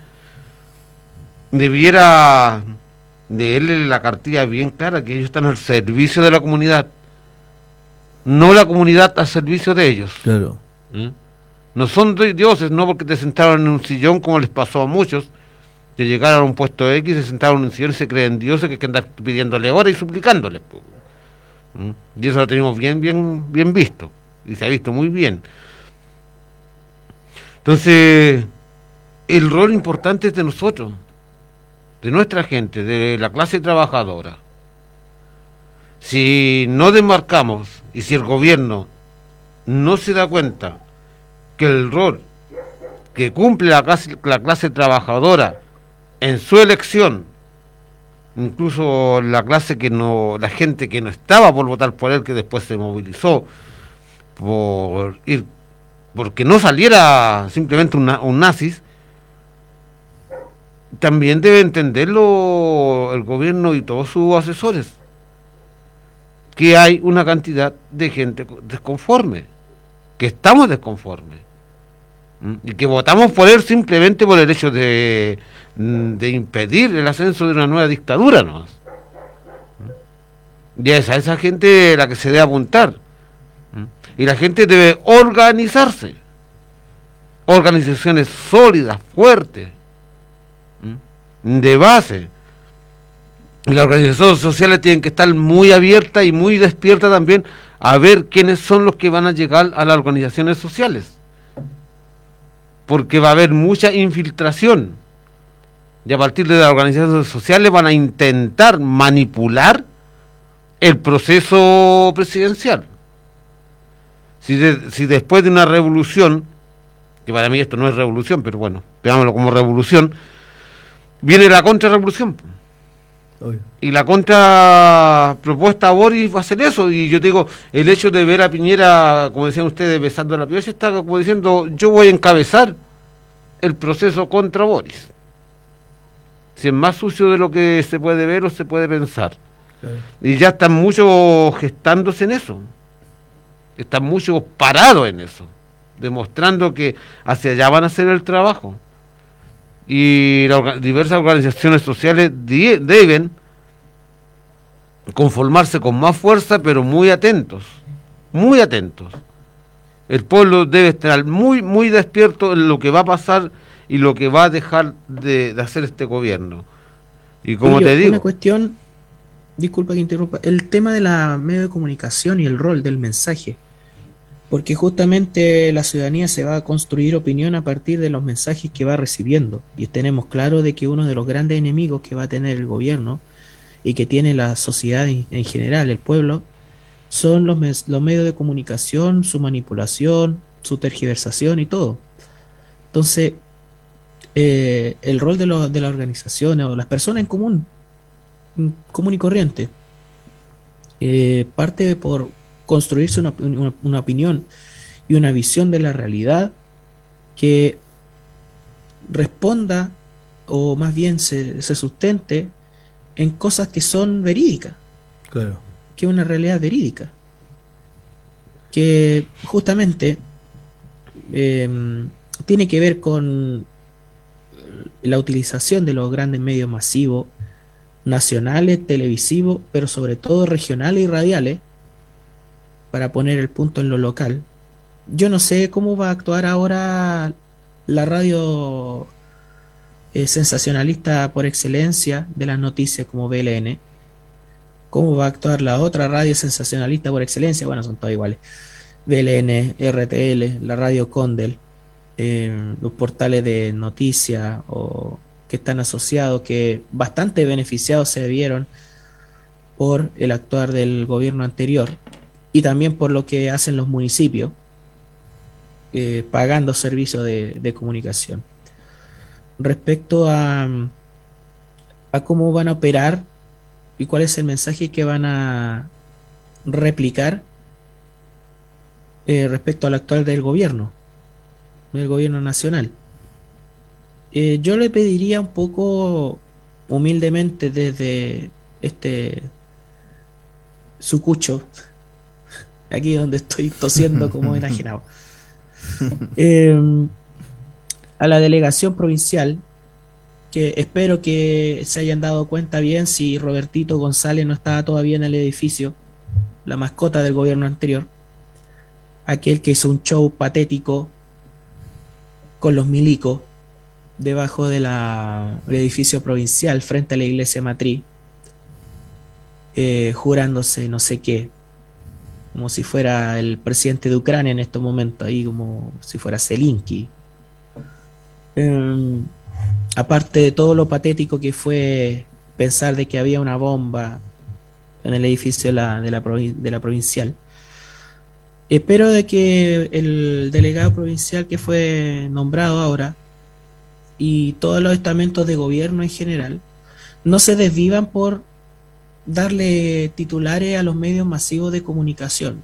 debiera leerle la cartilla bien clara que ellos están al servicio de la comunidad, no la comunidad al servicio de ellos. Claro. ¿Mm? No son di- dioses, no porque te sentaron en un sillón como les pasó a muchos, que llegaron a un puesto X, se sentaron en un sillón y se creen dioses que hay que andar pidiéndole ahora y suplicándole. ¿Mm? Y eso lo tenemos bien, bien, bien visto, y se ha visto muy bien. Entonces, el rol importante es de nosotros, de nuestra gente, de la clase trabajadora. Si no demarcamos y si el gobierno no se da cuenta que el rol que cumple la clase, la clase trabajadora en su elección, incluso la clase que no, la gente que no estaba por votar por él, que después se movilizó por ir, porque no saliera simplemente un, na- un nazis, también debe entenderlo el gobierno y todos sus asesores, que hay una cantidad de gente desconforme, que estamos desconformes. Y que votamos por él simplemente por el hecho de, mm, de impedir el ascenso de una nueva dictadura, ¿no? Y es a esa gente la que se debe apuntar. Y la gente debe organizarse. Organizaciones sólidas, fuertes, de base. Y las organizaciones sociales tienen que estar muy abiertas y muy despiertas también a ver quiénes son los que van a llegar a las organizaciones sociales. Porque va a haber mucha infiltración. Y a partir de las organizaciones sociales van a intentar manipular el proceso presidencial. Si, de- si después de una revolución, que para mí esto no es revolución, pero bueno, veámoslo como revolución, viene la contrarrevolución. Y la contrapropuesta a Boris va a ser eso. Y yo digo, el hecho de ver a Piñera, como decían ustedes, besando la piocha, está como diciendo, yo voy a encabezar el proceso contra Boris. Si es más sucio de lo que se puede ver o se puede pensar. Y ya están muchos gestándose en eso. Están muchos parados en eso. Demostrando que hacia allá van a hacer el trabajo. Y las diversas organizaciones sociales deben conformarse con más fuerza, pero muy atentos. Muy atentos. El pueblo debe estar muy, muy despierto en lo que va a pasar y lo que va a dejar de, de hacer este gobierno. Y como Julio, te digo, Una cuestión, disculpa que interrumpa, el tema de la medio de comunicación y el rol del mensaje. Porque justamente la ciudadanía se va a construir opinión a partir de los mensajes que va recibiendo. Y tenemos claro de que uno de los grandes enemigos que va a tener el gobierno y que tiene la sociedad en en general, el pueblo, son los, los medios de comunicación, su manipulación, su tergiversación y todo. Entonces, eh, el rol de, los- de las organizaciones o las personas en común, mm, común y corriente, eh, parte por construirse una, una- una opinión y una visión de la realidad que responda o más bien se, se sustente en cosas que son verídicas, Claro. que es una realidad verídica, que justamente eh, tiene que ver con la utilización de los grandes medios masivos, nacionales, televisivos, pero sobre todo regionales y radiales, para poner el punto en lo local. Yo no sé cómo va a actuar ahora la radio eh, sensacionalista por excelencia de las noticias como BLN. ¿Cómo va a actuar la otra radio sensacionalista por excelencia? Bueno, son todas iguales. BLN, RTL, la radio Condel, eh, los portales de noticias o que están asociados, que bastante beneficiados se vieron por el actuar del gobierno anterior y también por lo que hacen los municipios, eh, pagando servicios de, comunicación. Respecto a, a cómo van a operar y cuál es el mensaje que van a replicar eh, respecto al actual del gobierno, del gobierno nacional. Eh, yo le pediría un poco humildemente desde este sucucho, aquí donde estoy tosiendo como *laughs* enajenado, eh, a la delegación provincial, que espero que se hayan dado cuenta bien si Robertito González no estaba todavía en el edificio, la mascota del gobierno anterior, aquel que hizo un show patético con los milicos debajo de del edificio provincial frente a la iglesia matriz, eh, jurándose no sé qué, como si fuera el presidente de Ucrania en estos momentos, ahí como si fuera Zelensky. Em, aparte de todo lo patético que fue pensar de que había una bomba en el edificio de la, de la, de la provincial. Espero de que el delegado provincial que fue nombrado ahora y todos los estamentos de gobierno en general no se desvivan por darle titulares a los medios masivos de comunicación,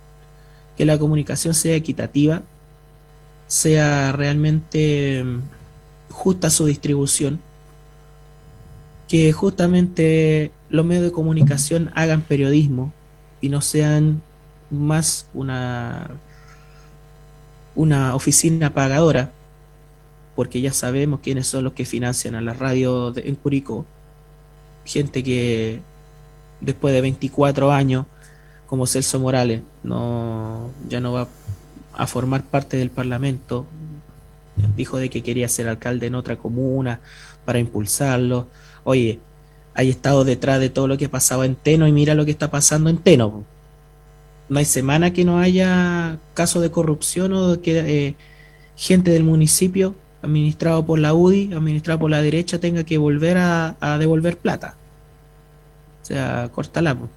que la comunicación sea equitativa, sea realmente mm, justa su distribución, que justamente los medios de comunicación hagan periodismo y no sean más una una oficina pagadora, porque ya sabemos quiénes son los que financian a la radio en Curicó, gente que después de 24 años, como Celso Morales, no ya no va a formar parte del Parlamento, dijo de que quería ser alcalde en otra comuna para impulsarlo. Oye, hay estado detrás de todo lo que pasaba en Teno y mira lo que está pasando en Teno. No hay semana que no haya caso de corrupción o que eh, gente del municipio administrado por la UDI, administrado por la derecha, tenga que volver a devolver plata. Sea, cortala. po.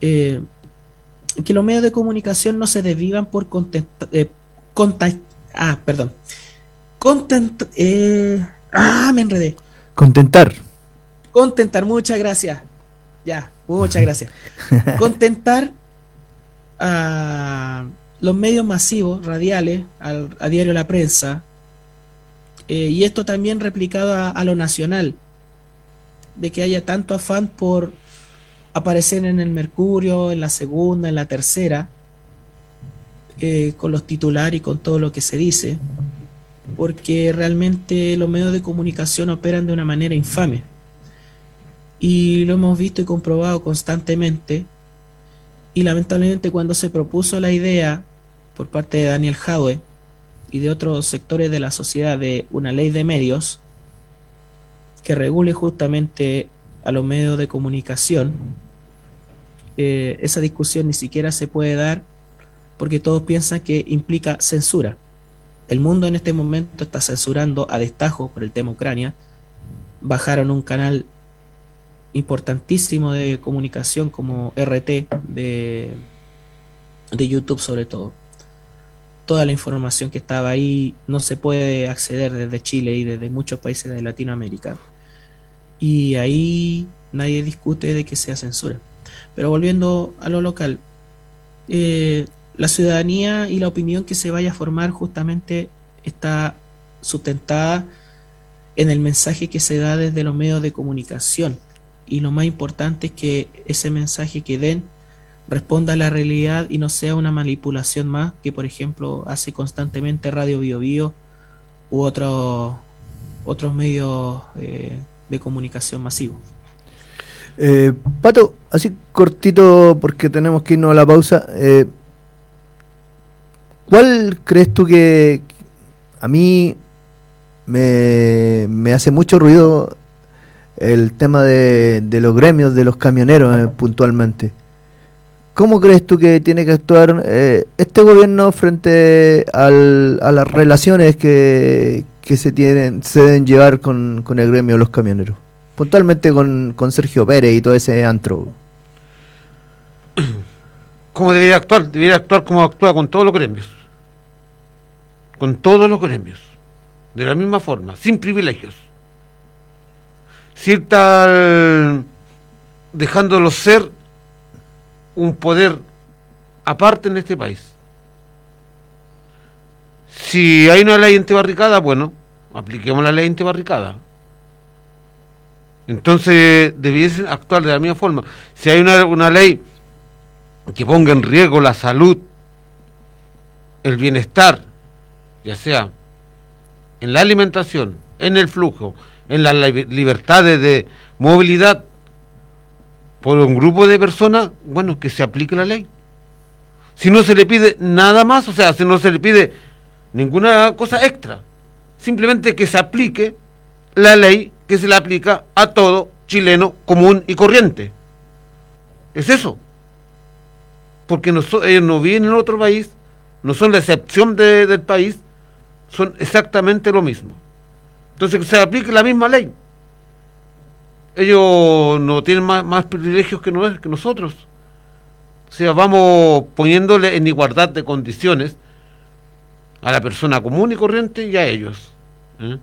Eh, que los medios de comunicación no se desvivan por contenta- eh, conta- ah, perdón. Content, eh, ah, me enredé. Contentar. Contentar, muchas gracias. Ya, muchas gracias. *laughs* Contentar a los medios masivos, radiales, al- a diario La Prensa, eh, y esto también replicado a, a lo nacional, de que haya tanto afán por aparecer en el Mercurio, en la segunda, en la tercera, eh, con los titulares y con todo lo que se dice, porque realmente los medios de comunicación operan de una manera infame. Y lo hemos visto y comprobado constantemente. Y lamentablemente cuando se propuso la idea por parte de Daniel Jaue y de otros sectores de la sociedad de una ley de medios que regule justamente a los medios de comunicación, eh, esa discusión ni siquiera se puede dar porque todos piensan que implica censura. El mundo en este momento está censurando a destajo por el tema Ucrania. Bajaron un canal importantísimo de comunicación como RT de, de YouTube sobre todo. Toda la información que estaba ahí no se puede acceder desde Chile y desde muchos países de Latinoamérica. Y ahí nadie discute de que sea censura. Pero volviendo a lo local, eh, la ciudadanía y la opinión que se vaya a formar justamente está sustentada en el mensaje que se da desde los medios de comunicación. Y lo más importante es que ese mensaje que den responda a la realidad y no sea una manipulación más que, por ejemplo, hace constantemente Radio Bio Bio u otros otros medios eh, de comunicación masivos. Eh, Pato, así cortito porque tenemos que irnos a la pausa. eh, ¿Cuál crees tú que a mí me, hace mucho ruido el tema de, los gremios, de los camioneros eh, puntualmente? ¿Cómo crees tú que tiene que actuar este gobierno frente al- a las relaciones que, que se tienen se deben llevar con, con el gremio de los camioneros? Puntualmente con, con Sergio Pérez y todo ese antro. *clears throat* ¿Cómo debería actuar? Debería actuar como actúa con todos los gremios. Con todos los gremios. De la misma forma, sin privilegios. Sin tal dejándolo ser un poder aparte en este país. Si hay una ley antibarricada, bueno, apliquemos la ley antibarricada. Entonces debiesen actuar de la misma forma. Si hay una, una ley que ponga en riesgo la salud, el bienestar, ya sea en la alimentación, en el flujo, en las li- libertades de movilidad por un grupo de personas, bueno, que se aplique la ley. Si no se le pide nada más, o sea, si no se le pide ninguna cosa extra, simplemente que se aplique la ley que se le aplica a todo chileno común y corriente. Es eso. Porque ellos no viven en otro país, no son la excepción de- del país, son exactamente lo mismo. Entonces que se aplique la misma ley. Ellos no tienen más, más privilegios que, no- que nosotros. O sea, vamos poniéndole en igualdad de condiciones a la persona común y corriente y a ellos. ¿Eh?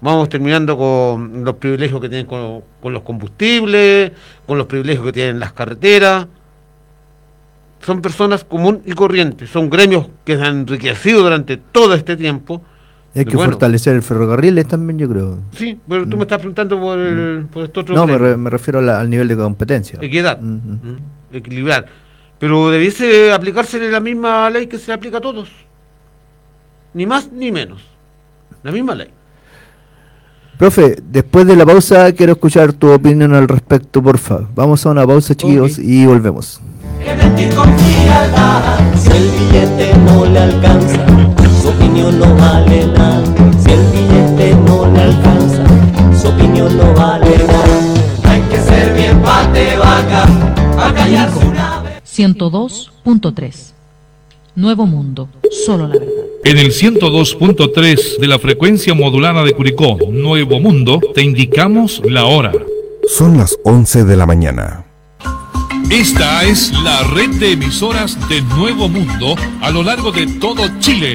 Vamos terminando con los privilegios que tienen con, con los combustibles, con los privilegios que tienen las carreteras. Son personas común y corriente, son gremios que se han enriquecido durante todo este tiempo. Hay que bueno, fortalecer el ferrocarril también, yo creo. Sí, pero tú me estás preguntando por, el, por este otro Mm. No, me, gremio. re- me refiero la- al nivel de competencia. Equidad. ¿Mm? Equilibrar. Pero debiese aplicársele la misma ley que se le aplica a todos. Ni más ni menos. La misma ley. Profe, después de la pausa quiero escuchar tu opinión al respecto, porfa. Vamos a una pausa, chiquillos, y volvemos. Que mentir con frialdad si el billete no le alcanza, su opinión no vale nada. Si el billete no le alcanza, su opinión no vale nada. Hay que ser bien pate vaca, a callarse una vez. 102.3 Nuevo Mundo, solo la verdad. En el 102.3 de la frecuencia modulada de Curicó, Nuevo Mundo, te indicamos la hora. Son las 11 de la mañana. Esta es la red de emisoras de Nuevo Mundo a lo largo de todo Chile.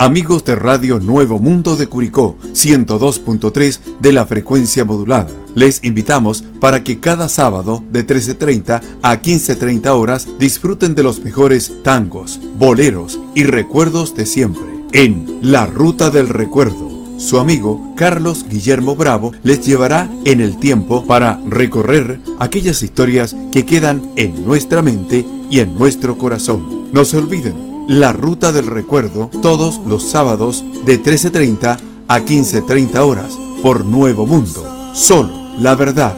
Amigos de Radio Nuevo Mundo de Curicó, 102.3 de la frecuencia modulada. Les invitamos para que cada sábado de 13.30 a 15.30 horas disfruten de los mejores tangos, boleros y recuerdos de siempre en La Ruta del Recuerdo, Su amigo Carlos Guillermo Bravo les llevará en el tiempo para recorrer aquellas historias que quedan en nuestra mente y en nuestro corazón. No se olviden, la ruta del recuerdo todos los sábados de 13.30 a 15.30 horas por Nuevo Mundo. Solo la verdad.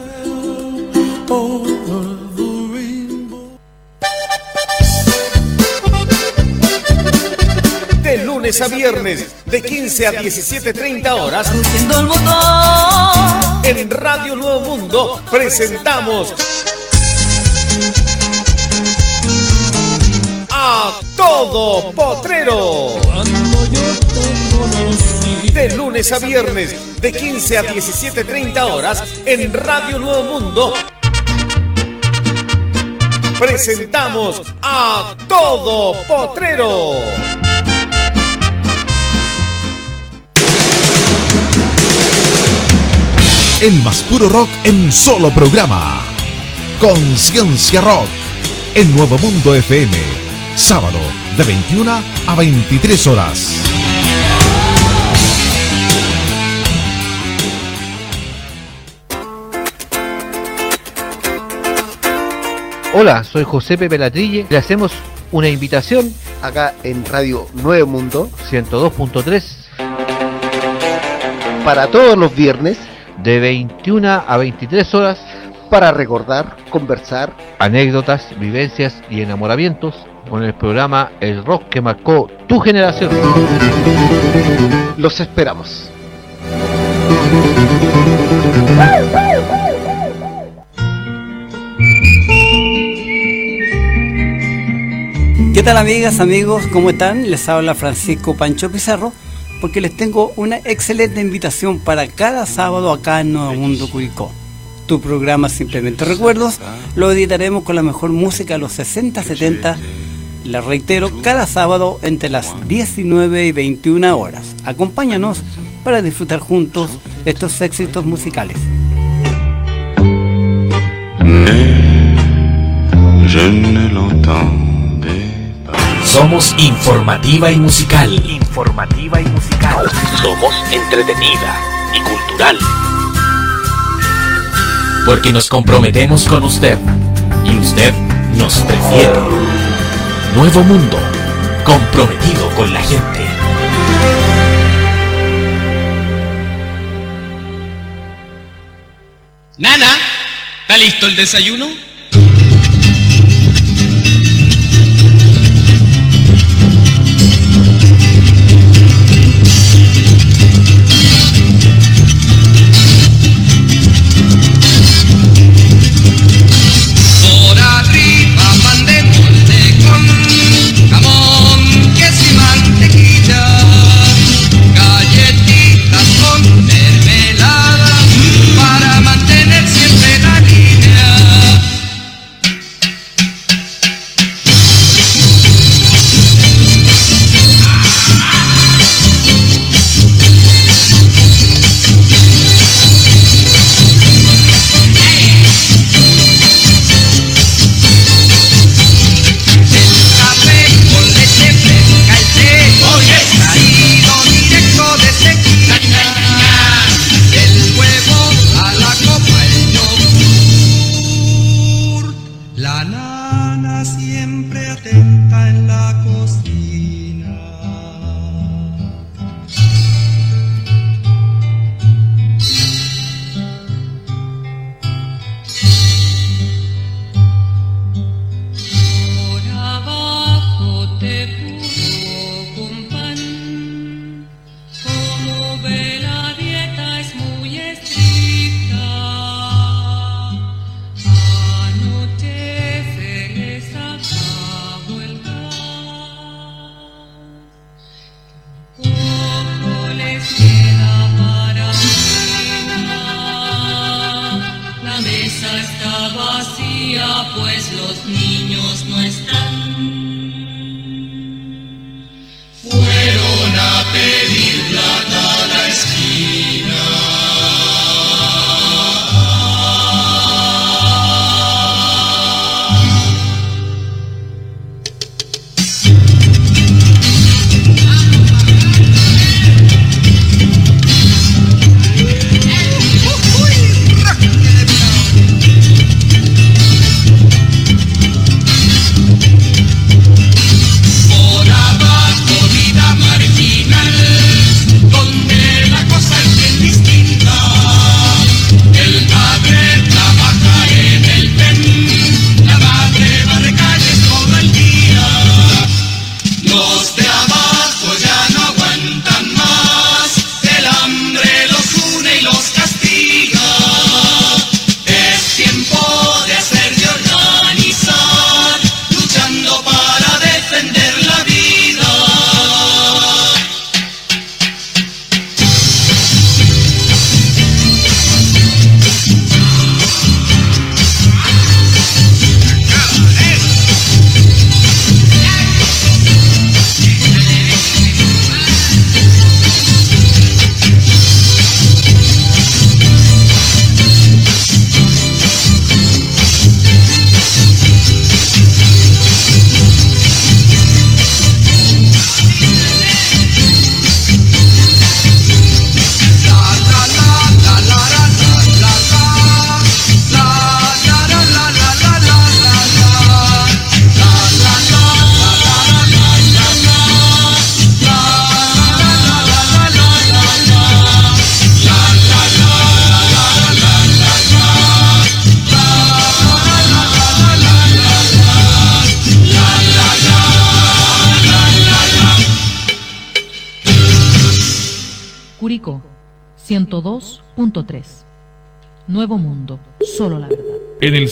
De lunes a viernes, de 15 a 17.30 horas, en Radio Nuevo Mundo presentamos a Todo Potrero. De lunes a viernes, de 15 a 17.30 horas, en Radio Nuevo Mundo presentamos a Todo Potrero. El más puro rock en solo programa. Conciencia Rock. En Nuevo Mundo FM. Sábado de 21 a 23 horas. Hola, soy José Pepe Latrille. Le hacemos una invitación acá en Radio Nuevo Mundo 102.3 para todos los viernes de 21 a 23 horas para recordar, conversar, anécdotas, vivencias y enamoramientos con el programa El Rock que marcó tu generación. Los esperamos. ¿Qué tal amigas, amigos? ¿Cómo están? Les habla Francisco Pancho Pizarro porque les tengo una excelente invitación para cada sábado acá en Nuevo Mundo Curicó. Tu programa Simplemente Recuerdos lo editaremos con la mejor música de los 60-70, la reitero, cada sábado entre las 19 y 21 horas. Acompáñanos para disfrutar juntos estos éxitos musicales. Somos informativa y musical. Informativa y musical. Somos entretenida y cultural. Porque nos comprometemos con usted y usted nos prefiere. Nuevo Mundo, comprometido con la gente. Nana, ¿está listo el desayuno?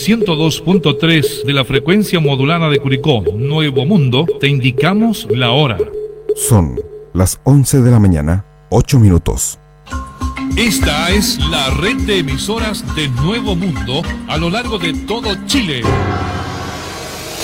102.3 de la frecuencia modulada de Curicó, Nuevo Mundo, te indicamos la hora. Son las 11 de la mañana, 8 minutos. Esta es la red de emisoras de Nuevo Mundo a lo largo de todo Chile.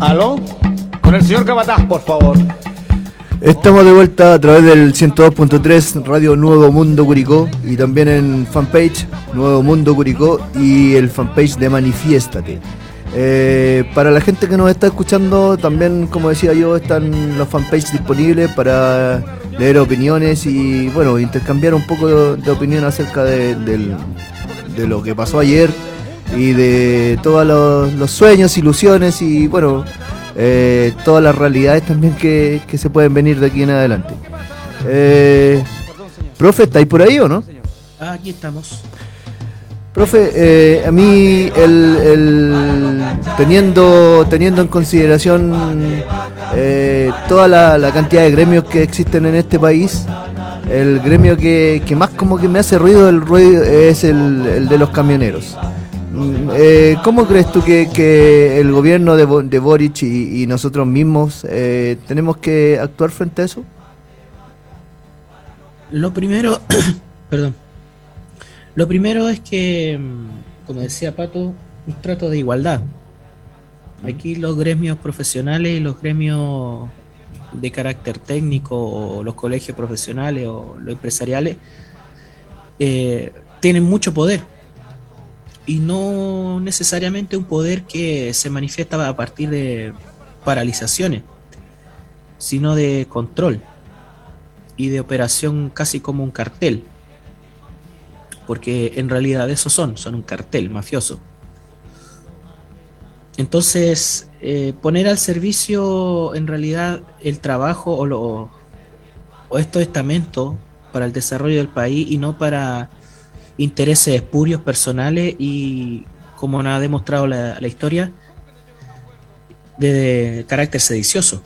¿Aló? Con el señor Capataz, por favor. Estamos de vuelta a través del 102.3 Radio Nuevo Mundo Curicó y también en fanpage Nuevo Mundo Curicó y el fanpage de Manifiéstate. Eh, para la gente que nos está escuchando, también, como decía yo, están los fanpages disponibles para leer opiniones y, bueno, intercambiar un poco de, opinión acerca de lo que pasó ayer y de todos los, los sueños, ilusiones y, bueno, eh, todas las realidades también que, que se pueden venir de aquí en adelante. Eh, profe, ¿estáis por ahí o no? Aquí estamos. Profe, eh, a mí el, el- teniendo teniendo en consideración eh, toda la, la cantidad de gremios que existen en este país, el gremio que, que más como que me hace ruido el ruido es el, el de los camioneros. Eh, ¿Cómo crees tú que, que el gobierno de, de Boric y, nosotros mismos eh, tenemos que actuar frente a eso? Lo primero, *coughs* perdón. Lo primero es que, como decía Pato, un trato de igualdad. Aquí los gremios profesionales y los gremios de carácter técnico o los colegios profesionales o los empresariales eh, tienen mucho poder y no necesariamente un poder que se manifiesta a partir de paralizaciones, sino de control y de operación casi como un cartel. Porque en realidad eso son, son un cartel mafioso. Entonces, eh, poner al servicio en realidad el trabajo o, lo, o estos estamentos para el desarrollo del país y no para intereses espurios personales y, como nos ha demostrado la, historia, de carácter sedicioso.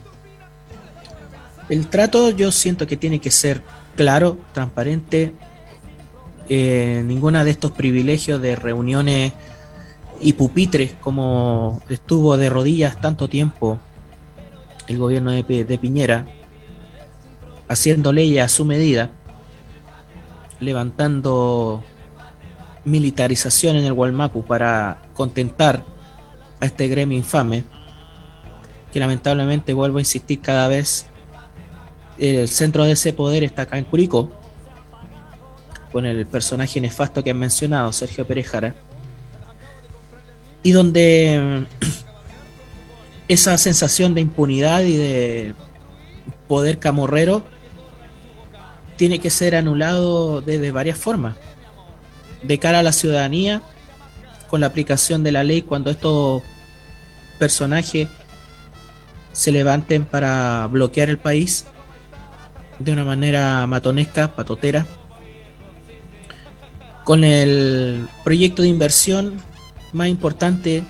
El trato yo siento que tiene que ser claro, transparente, eh, ninguna de estos privilegios de reuniones y pupitres como estuvo de rodillas tanto tiempo el gobierno de, de Piñera, haciendo leyes a su medida, levantando militarización en el Gualmapu para contentar a este gremio infame, que lamentablemente vuelvo a insistir cada vez, el centro de ese poder está acá en Curicó, con el personaje nefasto que han mencionado, Sergio Pérez Jara, y donde *clears throat* esa sensación de impunidad y de poder camorrero tiene que ser anulado de varias formas. De cara a la ciudadanía, con la aplicación de la ley cuando estos personajes se levanten para bloquear el país de una manera matonesca, patotera, con el proyecto de inversión más importante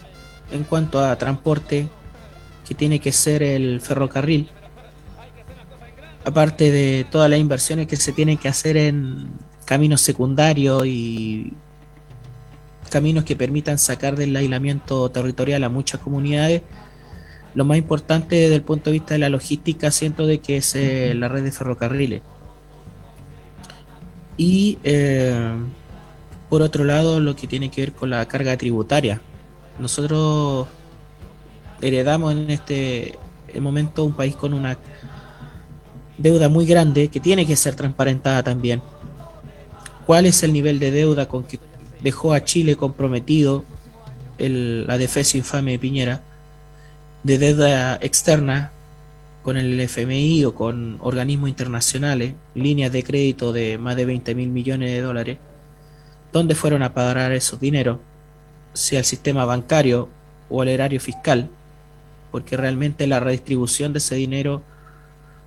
en cuanto a transporte que tiene que ser el ferrocarril. Aparte de todas las inversiones que se tienen que hacer en caminos secundarios y caminos que permitan sacar del aislamiento territorial a muchas comunidades. Lo más importante desde el punto de vista de la logística siento de que es eh, la red de ferrocarriles. Y eh, por otro lado lo que tiene que ver con la carga tributaria. Nosotros heredamos en este momento un país con una deuda muy grande que tiene que ser transparentada también. ¿Cuál es el nivel de deuda con que dejó a Chile comprometido la defensa infame de Piñera? De deuda externa con el FMI o con organismos internacionales líneas de crédito de más de 20 mil millones de dólares, ¿dónde fueron a pagar esos dineros? Si al sistema bancario o al erario fiscal, porque realmente la redistribución de ese dinero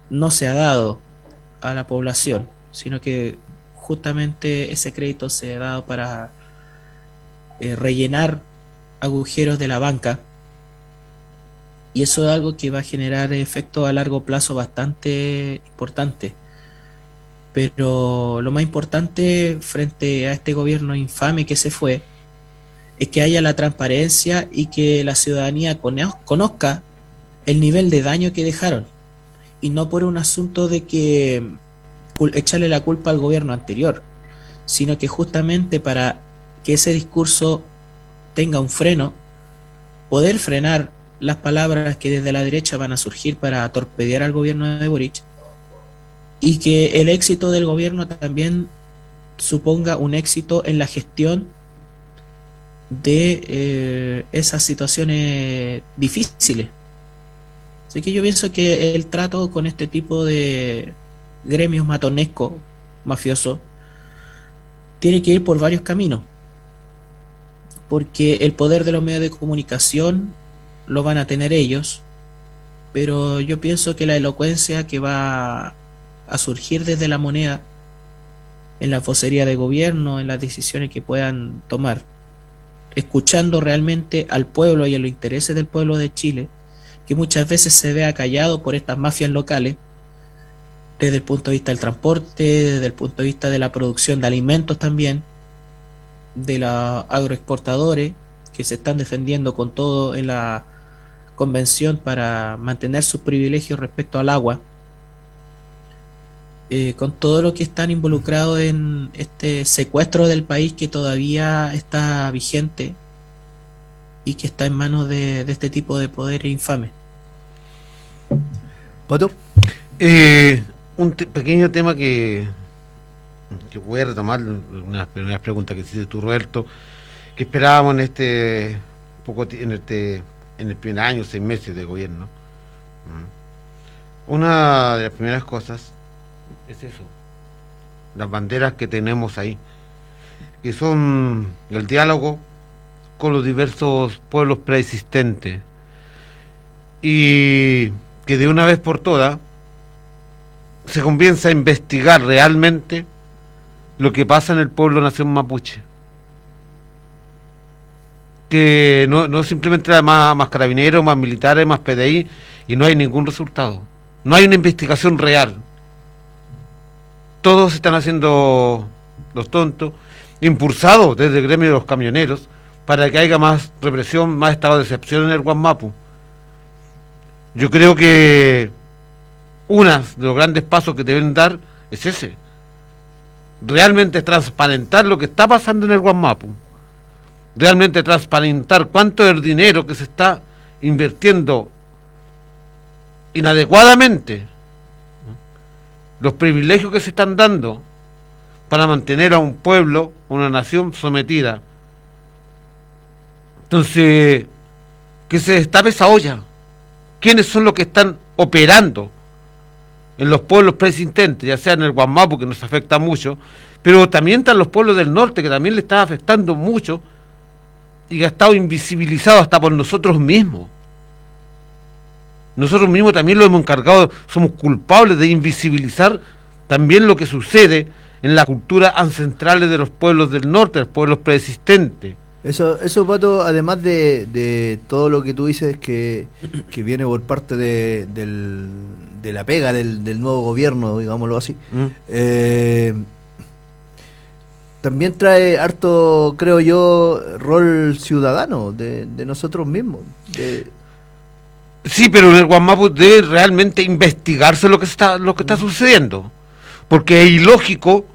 no se ha dado a la población, sino que justamente ese crédito se ha dado para eh, rellenar agujeros de la banca y eso es algo que va a generar efectos a largo plazo bastante importante. Pero lo más importante frente a este gobierno infame que se fue es que haya la transparencia y que la ciudadanía cono- conozca el nivel de daño que dejaron. Y no por un asunto de que echarle la culpa al gobierno anterior, sino que justamente para que ese discurso tenga un freno, poder frenar las palabras que desde la derecha van a surgir para torpedear al gobierno de Boric y que el éxito del gobierno también suponga un éxito en la gestión de eh, esas situaciones difíciles. Así que yo pienso que el trato con este tipo de gremios matonescos, mafiosos, tiene que ir por varios caminos. Porque el poder de los medios de comunicación lo van a tener ellos, pero yo pienso que la elocuencia que va a surgir desde la moneda en la vocería de gobierno, en las decisiones que puedan tomar, escuchando realmente al pueblo y a los intereses del pueblo de Chile, que muchas veces se vea callado por estas mafias locales, desde el punto de vista del transporte, desde el punto de vista de la producción de alimentos también, de los agroexportadores que se están defendiendo con todo en la convención para mantener sus privilegios respecto al agua, eh, con todo lo que están involucrados en este secuestro del país que todavía está vigente y que está en manos de, de este tipo de poderes infames. ¿Pato? Eh, un te- pequeño tema que, que voy a retomar, unas primeras preguntas que hiciste tú, Roberto, que esperábamos en este poco en este en el primer año, seis meses de gobierno. Una de las primeras cosas es eso, las banderas que tenemos ahí, que son el diálogo con los diversos pueblos preexistentes y que de una vez por todas se comienza a investigar realmente lo que pasa en el pueblo nación mapuche. Que no, no simplemente hay más, más carabineros, más militares, más PDI y no hay ningún resultado. No hay una investigación real. Todos están haciendo los tontos, impulsados desde el gremio de los camioneros para que haya más represión, más estado de excepción en el Guanmapu. Yo creo que uno de los grandes pasos que deben dar es ese. Realmente transparentar lo que está pasando en el Guanmapu. Realmente transparentar cuánto es el dinero que se está invirtiendo inadecuadamente. Los privilegios que se están dando para mantener a un pueblo, una nación sometida. Entonces, que se destape esa olla. ¿Quiénes son los que están operando en los pueblos preexistentes, ya sea en el Guamapu, que nos afecta mucho, pero también están los pueblos del norte, que también le está afectando mucho y que ha estado invisibilizado hasta por nosotros mismos. Nosotros mismos también lo hemos encargado, somos culpables de invisibilizar también lo que sucede en la cultura ancestrales de los pueblos del norte, los pueblos preexistentes. Eso, eso Pato, además de, de todo lo que tú dices que, que viene por parte de, del- de la pega del, del nuevo gobierno, digámoslo así, Mm. eh, también trae harto, creo yo, rol ciudadano de, de nosotros mismos. de- Sí, pero en el Guamapu debe realmente investigarse lo que está, lo que está sucediendo. Porque es ilógico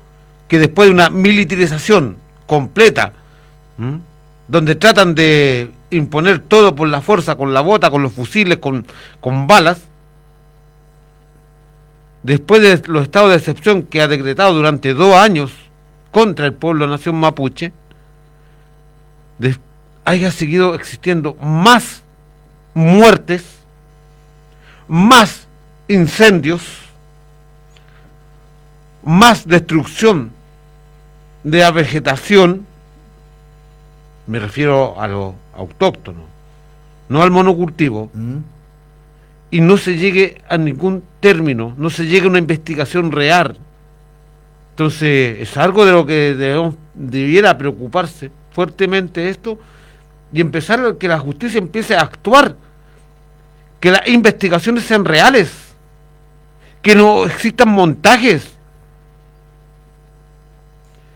que después de una militarización completa, ¿m? Donde tratan de imponer todo por la fuerza, con la bota, con los fusiles, con, con balas, después de los estados de excepción que ha decretado durante dos años contra el pueblo nación mapuche, des- haya seguido existiendo más muertes, más incendios, más destrucción de la vegetación, me refiero a lo autóctono, no al monocultivo, y no se llegue a ningún término, no se llegue a una investigación real. Entonces, es algo de lo que debemos, debiera preocuparse fuertemente esto y empezar a que la justicia empiece a actuar, que las investigaciones sean reales, que no existan montajes,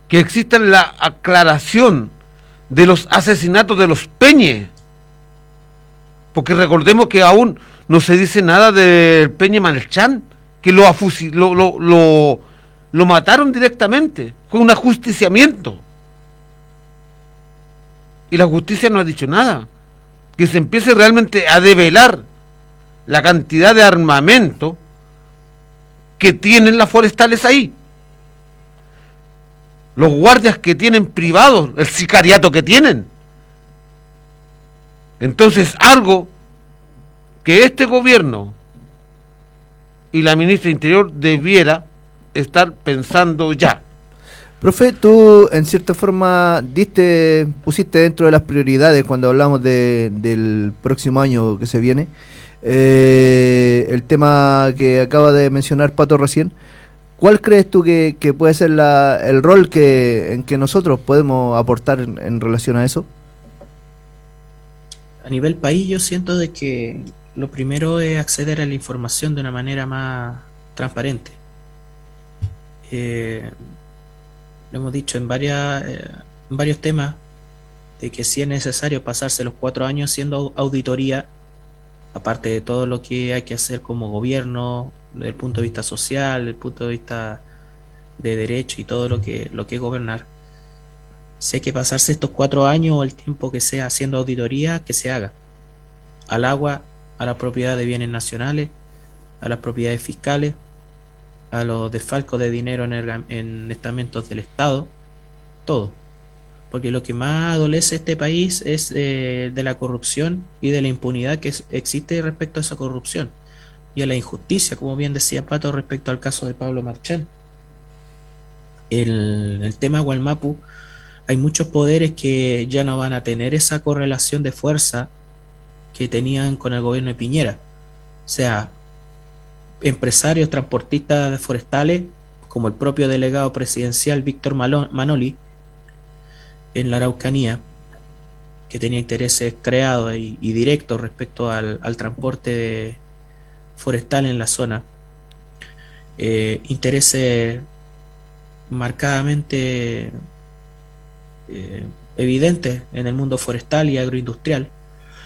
que exista la aclaración de los asesinatos de los Peñe, porque recordemos que aún no se dice nada del Peñe Malchán, que lo, lo, lo, lo, lo mataron directamente, con un ajusticiamiento. Y la justicia no ha dicho nada. Que se empiece realmente a develar la cantidad de armamento que tienen las forestales ahí. Los guardias que tienen privados, el sicariato que tienen. Entonces, algo que este gobierno y la ministra de Interior debiera estar pensando ya. Profe, tú en cierta forma diste, pusiste dentro de las prioridades cuando hablamos de- del próximo año que se viene, eh, el tema que acaba de mencionar Pato recién. ¿Cuál crees tú que, puede ser el rol que, en que nosotros podemos aportar en, en relación a eso? A nivel país yo siento de que lo primero es acceder a la información de una manera más transparente. Eh, lo hemos dicho en, varias, eh, en varios temas de que si es necesario pasarse los cuatro años haciendo auditoría, aparte de todo lo que hay que hacer como gobierno, desde el punto de vista social, desde el punto de vista de derecho y todo lo que, lo que es gobernar, si hay que pasarse estos cuatro años o el tiempo que sea haciendo auditoría, que se haga. Al agua, a la propiedad de bienes nacionales, a las propiedades fiscales, a los desfalcos de dinero en, erga- en estamentos del Estado, todo. Porque lo que más adolece este país es eh, de la corrupción y de la impunidad que existe respecto a esa corrupción y a la injusticia, como bien decía Pato, respecto al caso de Pablo Marchán. El, el tema Gualmapu, hay muchos poderes que ya no van a tener esa correlación de fuerza que tenían con el gobierno de Piñera. O sea, empresarios transportistas forestales, como el propio delegado presidencial Víctor Manoli, en la Araucanía, que tenía intereses creados y, y directos respecto al, al transporte de- forestal en la zona, eh, intereses marcadamente eh, evidentes en el mundo forestal y agroindustrial.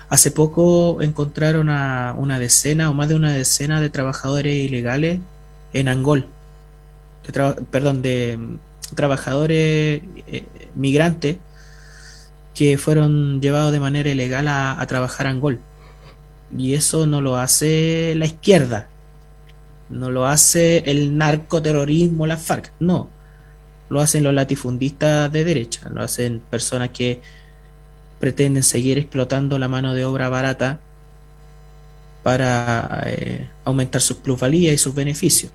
Hace poco encontraron a una decena o más de una decena de trabajadores ilegales en Angol, perdón, de mm, trabajadores eh, migrantes que fueron llevados de manera ilegal a, a trabajar a Angol. Y eso no lo hace la izquierda, no lo hace el narcoterrorismo, la FARC, no. Lo hacen los latifundistas de derecha, lo hacen personas que pretenden seguir explotando la mano de obra barata para eh, aumentar sus plusvalías y sus beneficios.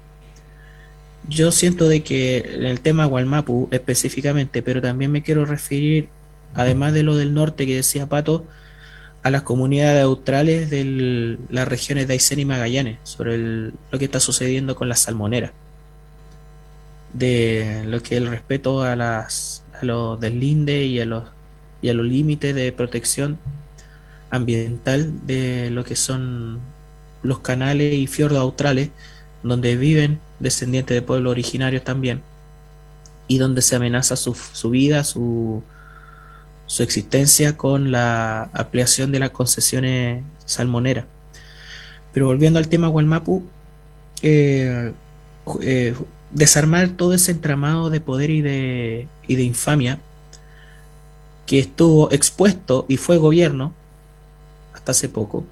Yo siento de que en el tema Gualmapu específicamente, pero también me quiero referir, además de lo del norte que decía Pato, a las comunidades australes de las regiones de Aysén y Magallanes, sobre lo que está sucediendo con las salmoneras, de lo que es el respeto a, las, a los deslindes y a los, y a los límites de protección ambiental de lo que son los canales y fiordos australes, donde viven descendientes de pueblos originarios también, y donde se amenaza su, su vida, su, su existencia con la ampliación de las concesiones salmoneras. Pero volviendo al tema Gualmapu, eh, eh, desarmar todo ese entramado de poder y de, y de infamia que estuvo expuesto y fue gobierno hasta hace poco,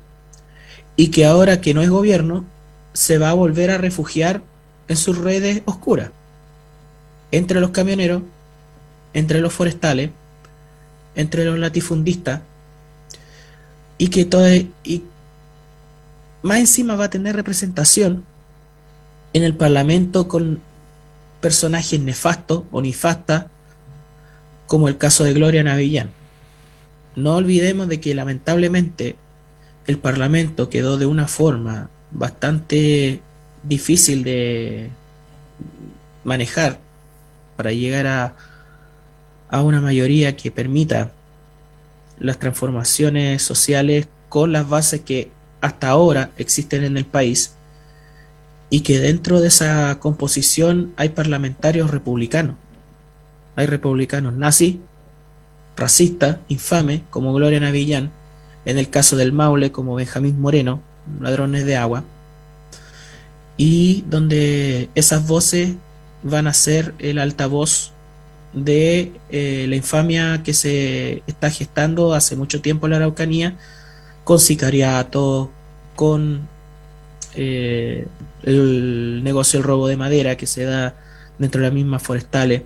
y que ahora que no es gobierno, se va a volver a refugiar en sus redes oscuras, entre los camioneros, entre los forestales, entre los latifundistas, y que todo y más encima va a tener representación en el Parlamento con personajes nefastos o nefastas, como el caso de Gloria Navillán. No olvidemos de que lamentablemente el Parlamento quedó de una forma bastante difícil de manejar para llegar a, a una mayoría que permita las transformaciones sociales con las bases que hasta ahora existen en el país y que dentro de esa composición hay parlamentarios republicanos. Hay republicanos nazis, racistas, infames, como Gloria Navillán, en el caso del Maule, como Benjamín Moreno, ladrones de agua, y donde esas voces van a ser el altavoz de eh, la infamia que se está gestando hace mucho tiempo en la Araucanía, con sicariato, con eh, el negocio del robo de madera que se da dentro de las mismas forestales,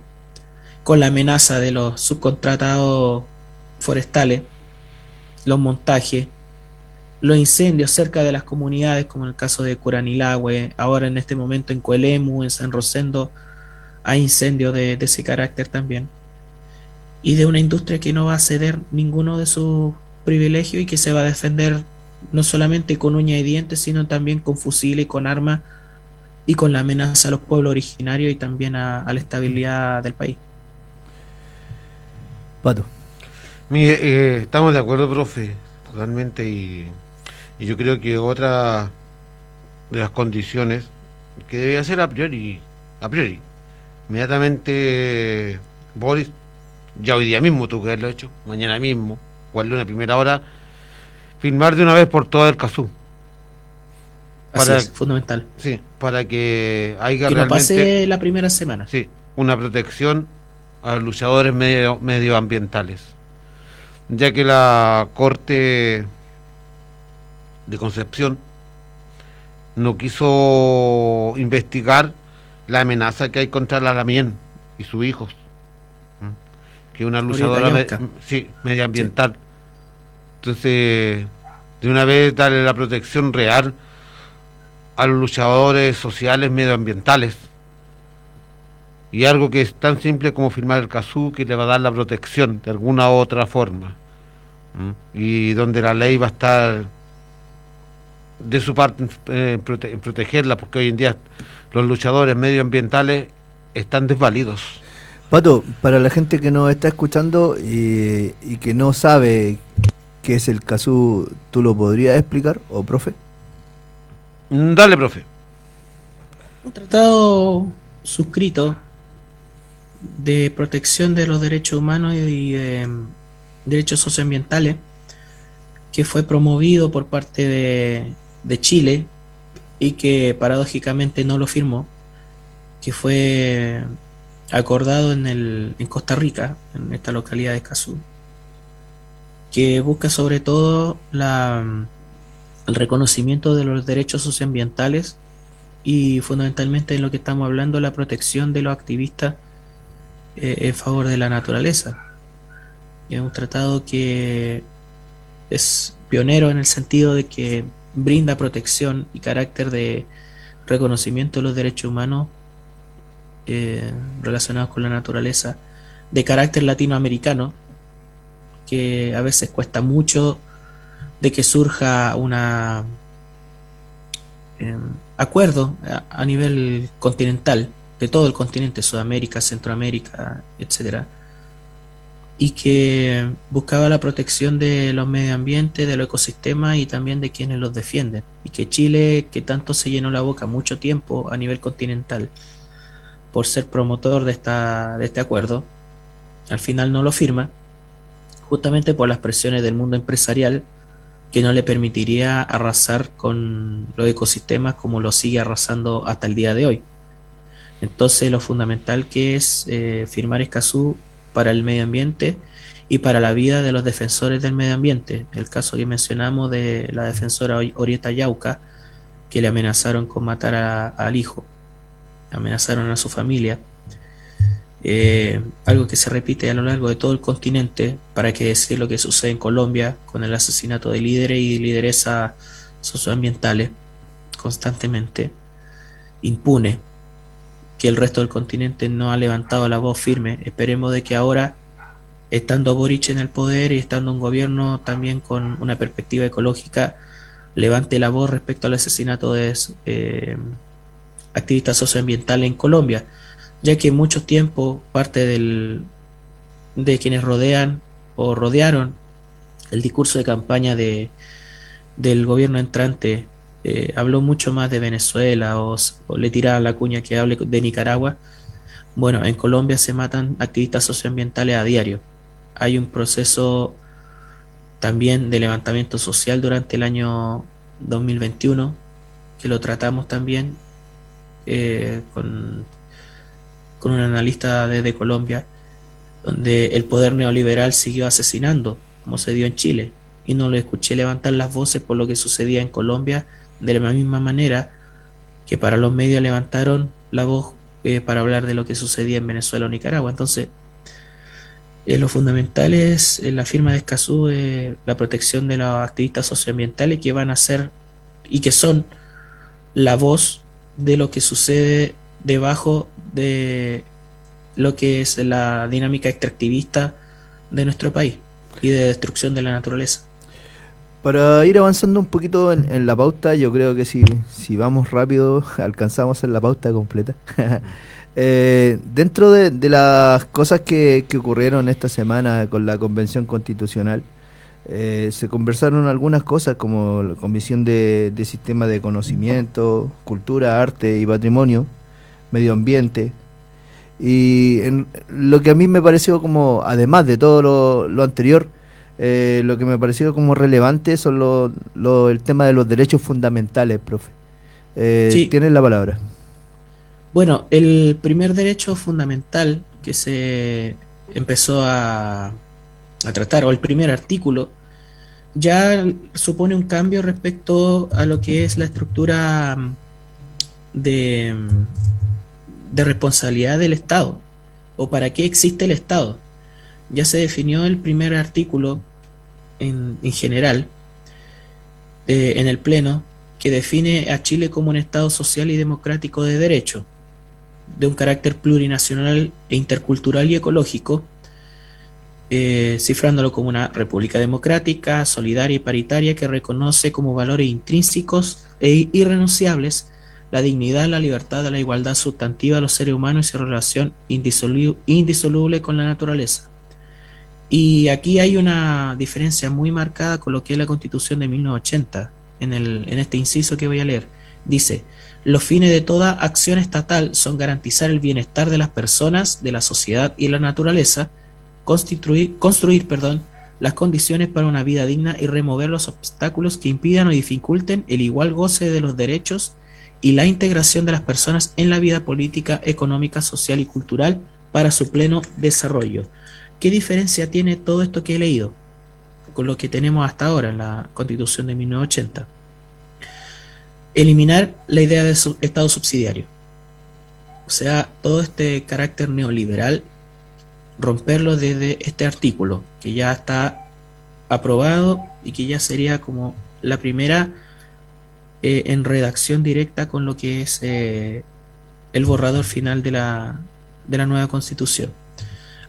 con la amenaza de los subcontratados forestales, los montajes, los incendios cerca de las comunidades, como en el caso de Curanilagüe, ahora en este momento en Coelemu, en San Rosendo, hay incendios de, de ese carácter también. Y de una industria que no va a ceder ninguno de sus privilegios y que se va a defender no solamente con uña y dientes, sino también con fusiles y con armas y con la amenaza a los pueblos originarios y también a, a la estabilidad del país. Pato. Mire, eh, estamos de acuerdo, profe, totalmente, y, y yo creo que otra de las condiciones que debe ser a priori, a priori, inmediatamente Boris, ya hoy día mismo tuvo que haberlo hecho, mañana mismo, o al lunes a primera hora, firmar de una vez por todo el CASU. Así es, fundamental. Sí, para que haya Que no pase la primera semana. sí, una protección a los luchadores medio, medioambientales. Ya que la Corte de Concepción no quiso investigar la amenaza que hay contra la Lamien y sus hijos. Que es una luchadora me- sí, medioambiental. Entonces, de una vez darle la protección real a los luchadores sociales medioambientales. Y algo que es tan simple como firmar el CASU que le va a dar la protección de alguna u otra forma. Y donde la ley va a estar de su parte eh, en, prote- en protegerla, porque hoy en día los luchadores medioambientales están desvalidos. Pato, para la gente que nos está escuchando y, y que no sabe qué es el CASU, ¿tú lo podrías explicar, o profe? Mm, Dale, profe. Un tratado suscrito de protección de los derechos humanos y de mm, derechos socioambientales que fue promovido por parte de, de Chile y que paradójicamente no lo firmó, que fue acordado en, el, en Costa Rica, en esta localidad de Escazú, que busca sobre todo la, el reconocimiento de los derechos socioambientales y fundamentalmente en lo que estamos hablando, la protección de los activistas eh, en favor de la naturaleza. Es un tratado que es pionero en el sentido de que brinda protección y carácter de reconocimiento de los derechos humanos eh, relacionados con la naturaleza, de carácter latinoamericano, que a veces cuesta mucho de que surja una eh, acuerdo a, a nivel continental de todo el continente, Sudamérica, Centroamérica, etcétera, y que buscaba la protección de los medio ambiente, de los ecosistemas y también de quienes los defienden. Y que Chile, que tanto se llenó la boca mucho tiempo a nivel continental por ser promotor de, esta, de este acuerdo, al final no lo firma, justamente por las presiones del mundo empresarial que no le permitiría arrasar con los ecosistemas como lo sigue arrasando hasta el día de hoy. Entonces lo fundamental que es eh, firmar Escazú para el medio ambiente y para la vida de los defensores del medio ambiente. El caso que mencionamos de la defensora Ori- Orieta Yauca, que le amenazaron con matar a- al hijo, amenazaron a su familia. Eh, algo que se repite a lo largo de todo el continente, para que decir lo que sucede en Colombia con el asesinato de líderes y lideresas socioambientales constantemente. impune, que el resto del continente no ha levantado la voz firme. Esperemos de que ahora, estando Boric en el poder y estando un gobierno también con una perspectiva ecológica, levante la voz respecto al asesinato de eh, activistas socioambientales en Colombia, ya que mucho tiempo parte de quienes rodean o rodearon el discurso de campaña de, del gobierno entrante eh, habló mucho más de Venezuela o, le tiraba la cuña que hable de Nicaragua. Bueno, en Colombia se matan activistas socioambientales a diario. Hay un proceso también de levantamiento social durante el año 2021 que lo tratamos también eh, con, con un analista desde Colombia, donde el poder neoliberal siguió asesinando, como se dio en Chile, y no lo escuché levantar las voces por lo que sucedía en Colombia de la misma manera que para los medios levantaron la voz eh, para hablar de lo que sucedía en Venezuela o Nicaragua. Entonces, eh, lo fundamental es en la firma de Escazú eh, la protección de los activistas socioambientales que van a ser y que son la voz de lo que sucede debajo de lo que es la dinámica extractivista de nuestro país y de destrucción de la naturaleza. Para ir avanzando un poquito en, la pauta, yo creo que si, si vamos rápido *laughs* alcanzamos en la pauta completa. *laughs* Eh, dentro de, de las cosas que, que ocurrieron esta semana con la Convención Constitucional, eh, se conversaron algunas cosas como la Comisión de, de Sistema de Conocimiento, Cultura, Arte y Patrimonio, Medio Ambiente. Y en, lo que a mí me pareció como, además de todo lo, lo anterior, eh, lo que me pareció como relevante son lo, lo- el tema de los derechos fundamentales, profe. Eh, Sí. Tienes la palabra. Bueno, el primer derecho fundamental que se empezó a, a tratar, o el primer artículo, ya supone un cambio respecto a lo que es la estructura mm, de, mm, de responsabilidad del Estado, o para qué existe el Estado. Ya se definió el primer artículo en, en general eh, en el Pleno que define a Chile como un Estado social y democrático de derecho, de un carácter plurinacional e intercultural y ecológico, eh, cifrándolo como una república democrática, solidaria y paritaria que reconoce como valores intrínsecos e irrenunciables la dignidad, la libertad, la igualdad sustantiva de los seres humanos y su relación indisolu- indisoluble con la naturaleza. Y aquí hay una diferencia muy marcada con lo que es la Constitución de 1980, en, el, en este inciso que voy a leer. Dice, los fines de toda acción estatal son garantizar el bienestar de las personas, de la sociedad y la naturaleza, constituir, construir perdón, las condiciones para una vida digna y remover los obstáculos que impidan o dificulten el igual goce de los derechos y la integración de las personas en la vida política, económica, social y cultural para su pleno desarrollo. ¿Qué diferencia tiene todo esto que he leído con lo que tenemos hasta ahora en la Constitución de 1980? Eliminar la idea de Estado subsidiario. O sea, todo este carácter neoliberal, romperlo desde este artículo, que ya está aprobado y que ya sería como la primera eh, en redacción directa con lo que es eh, el borrador final de la, de la nueva constitución.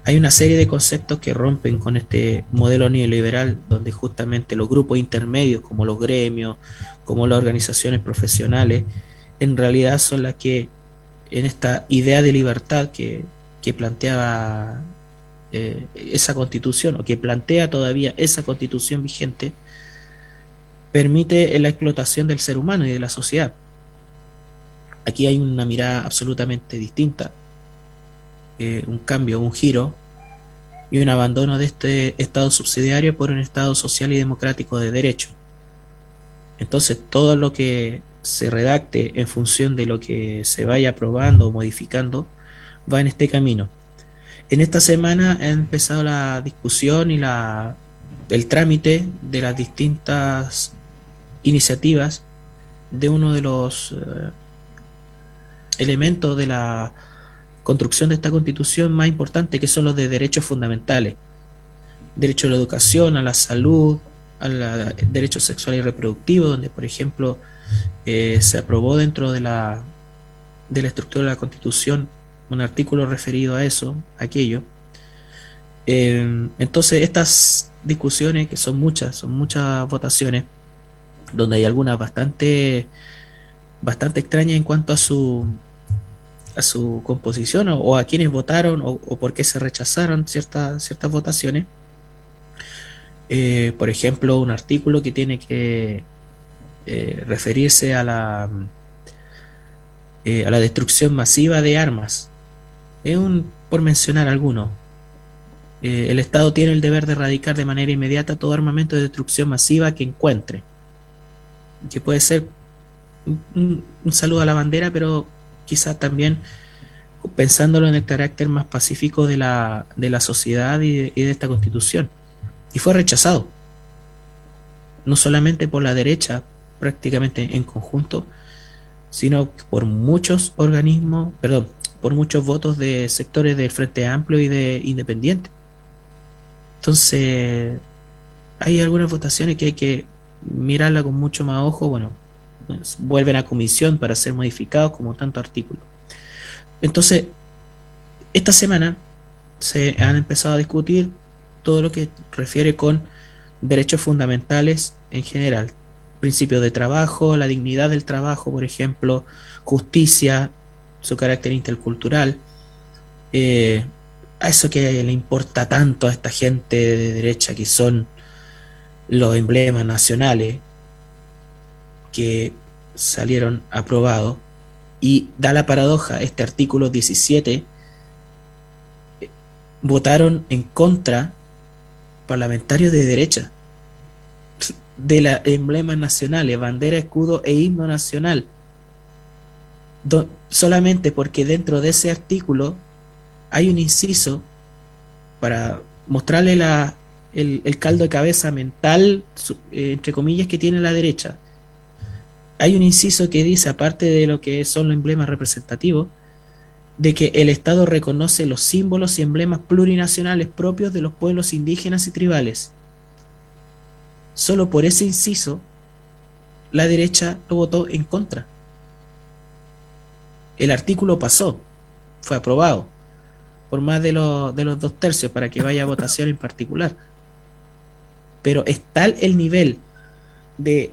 Hay una serie de conceptos que rompen con este modelo neoliberal, donde justamente los grupos intermedios, como los gremios, como las organizaciones profesionales, en realidad son las que, en esta idea de libertad que, planteaba eh, esa constitución, o que plantea todavía esa constitución vigente, permite la explotación del ser humano y de la sociedad. Aquí hay una mirada absolutamente distinta, eh, un cambio, un giro y un abandono de este Estado subsidiario por un Estado social y democrático de derecho. Entonces, todo lo que se redacte en función de lo que se vaya aprobando o modificando va en este camino. En esta semana ha empezado la discusión y la, el trámite de las distintas iniciativas de uno de los eh, elementos de la construcción de esta constitución más importante que son los de derechos fundamentales. Derecho a la educación, a la salud, al derecho sexual y reproductivo, donde por ejemplo eh, se aprobó dentro de la de la estructura de la Constitución, un artículo referido a eso, aquello. Eh, entonces, estas discusiones, que son muchas, son muchas votaciones, donde hay algunas bastante, bastante extrañas en cuanto a su, a su composición o, a quienes votaron o, por qué se rechazaron ciertas, ciertas votaciones. Eh, por ejemplo, un artículo que tiene que eh, referirse a la, eh, a la destrucción masiva de armas. Es un, por mencionar alguno. El Estado tiene el deber de erradicar de manera inmediata todo armamento de destrucción masiva que encuentre. Que puede ser un saludo a la bandera, pero quizás también pensándolo en el carácter más pacífico de la, de la sociedad y de, esta constitución. Y fue rechazado. No solamente por la derecha, prácticamente en conjunto, sino por muchos organismos, perdón, por muchos votos de sectores del Frente Amplio y de Independiente. Entonces, hay algunas votaciones que hay que mirarla con mucho más ojo. Bueno, vuelven a comisión para ser modificados como tanto artículo. Entonces, esta semana se han empezado a discutir todo lo que refiere con derechos fundamentales en general. Principios de trabajo, la dignidad del trabajo, por ejemplo, justicia, su carácter intercultural. eh, a eso que le importa tanto a esta gente de derecha que son los emblemas nacionales que salieron aprobados y da la paradoja, este artículo 17 eh, votaron en contra parlamentarios de derecha *laughs* de los emblemas nacionales, bandera, escudo e himno nacional. Solamente porque dentro de ese artículo hay un inciso para mostrarle la, el, caldo de cabeza mental, eh, entre comillas, que tiene la derecha. Hay un inciso que dice, aparte de lo que son los emblemas representativos, de que el Estado reconoce los símbolos y emblemas plurinacionales propios de los pueblos indígenas y tribales. Solo por ese inciso, la derecha lo votó en contra. El artículo pasó, fue aprobado por más de, de los dos tercios para que vaya a votación en particular. Pero es tal el nivel de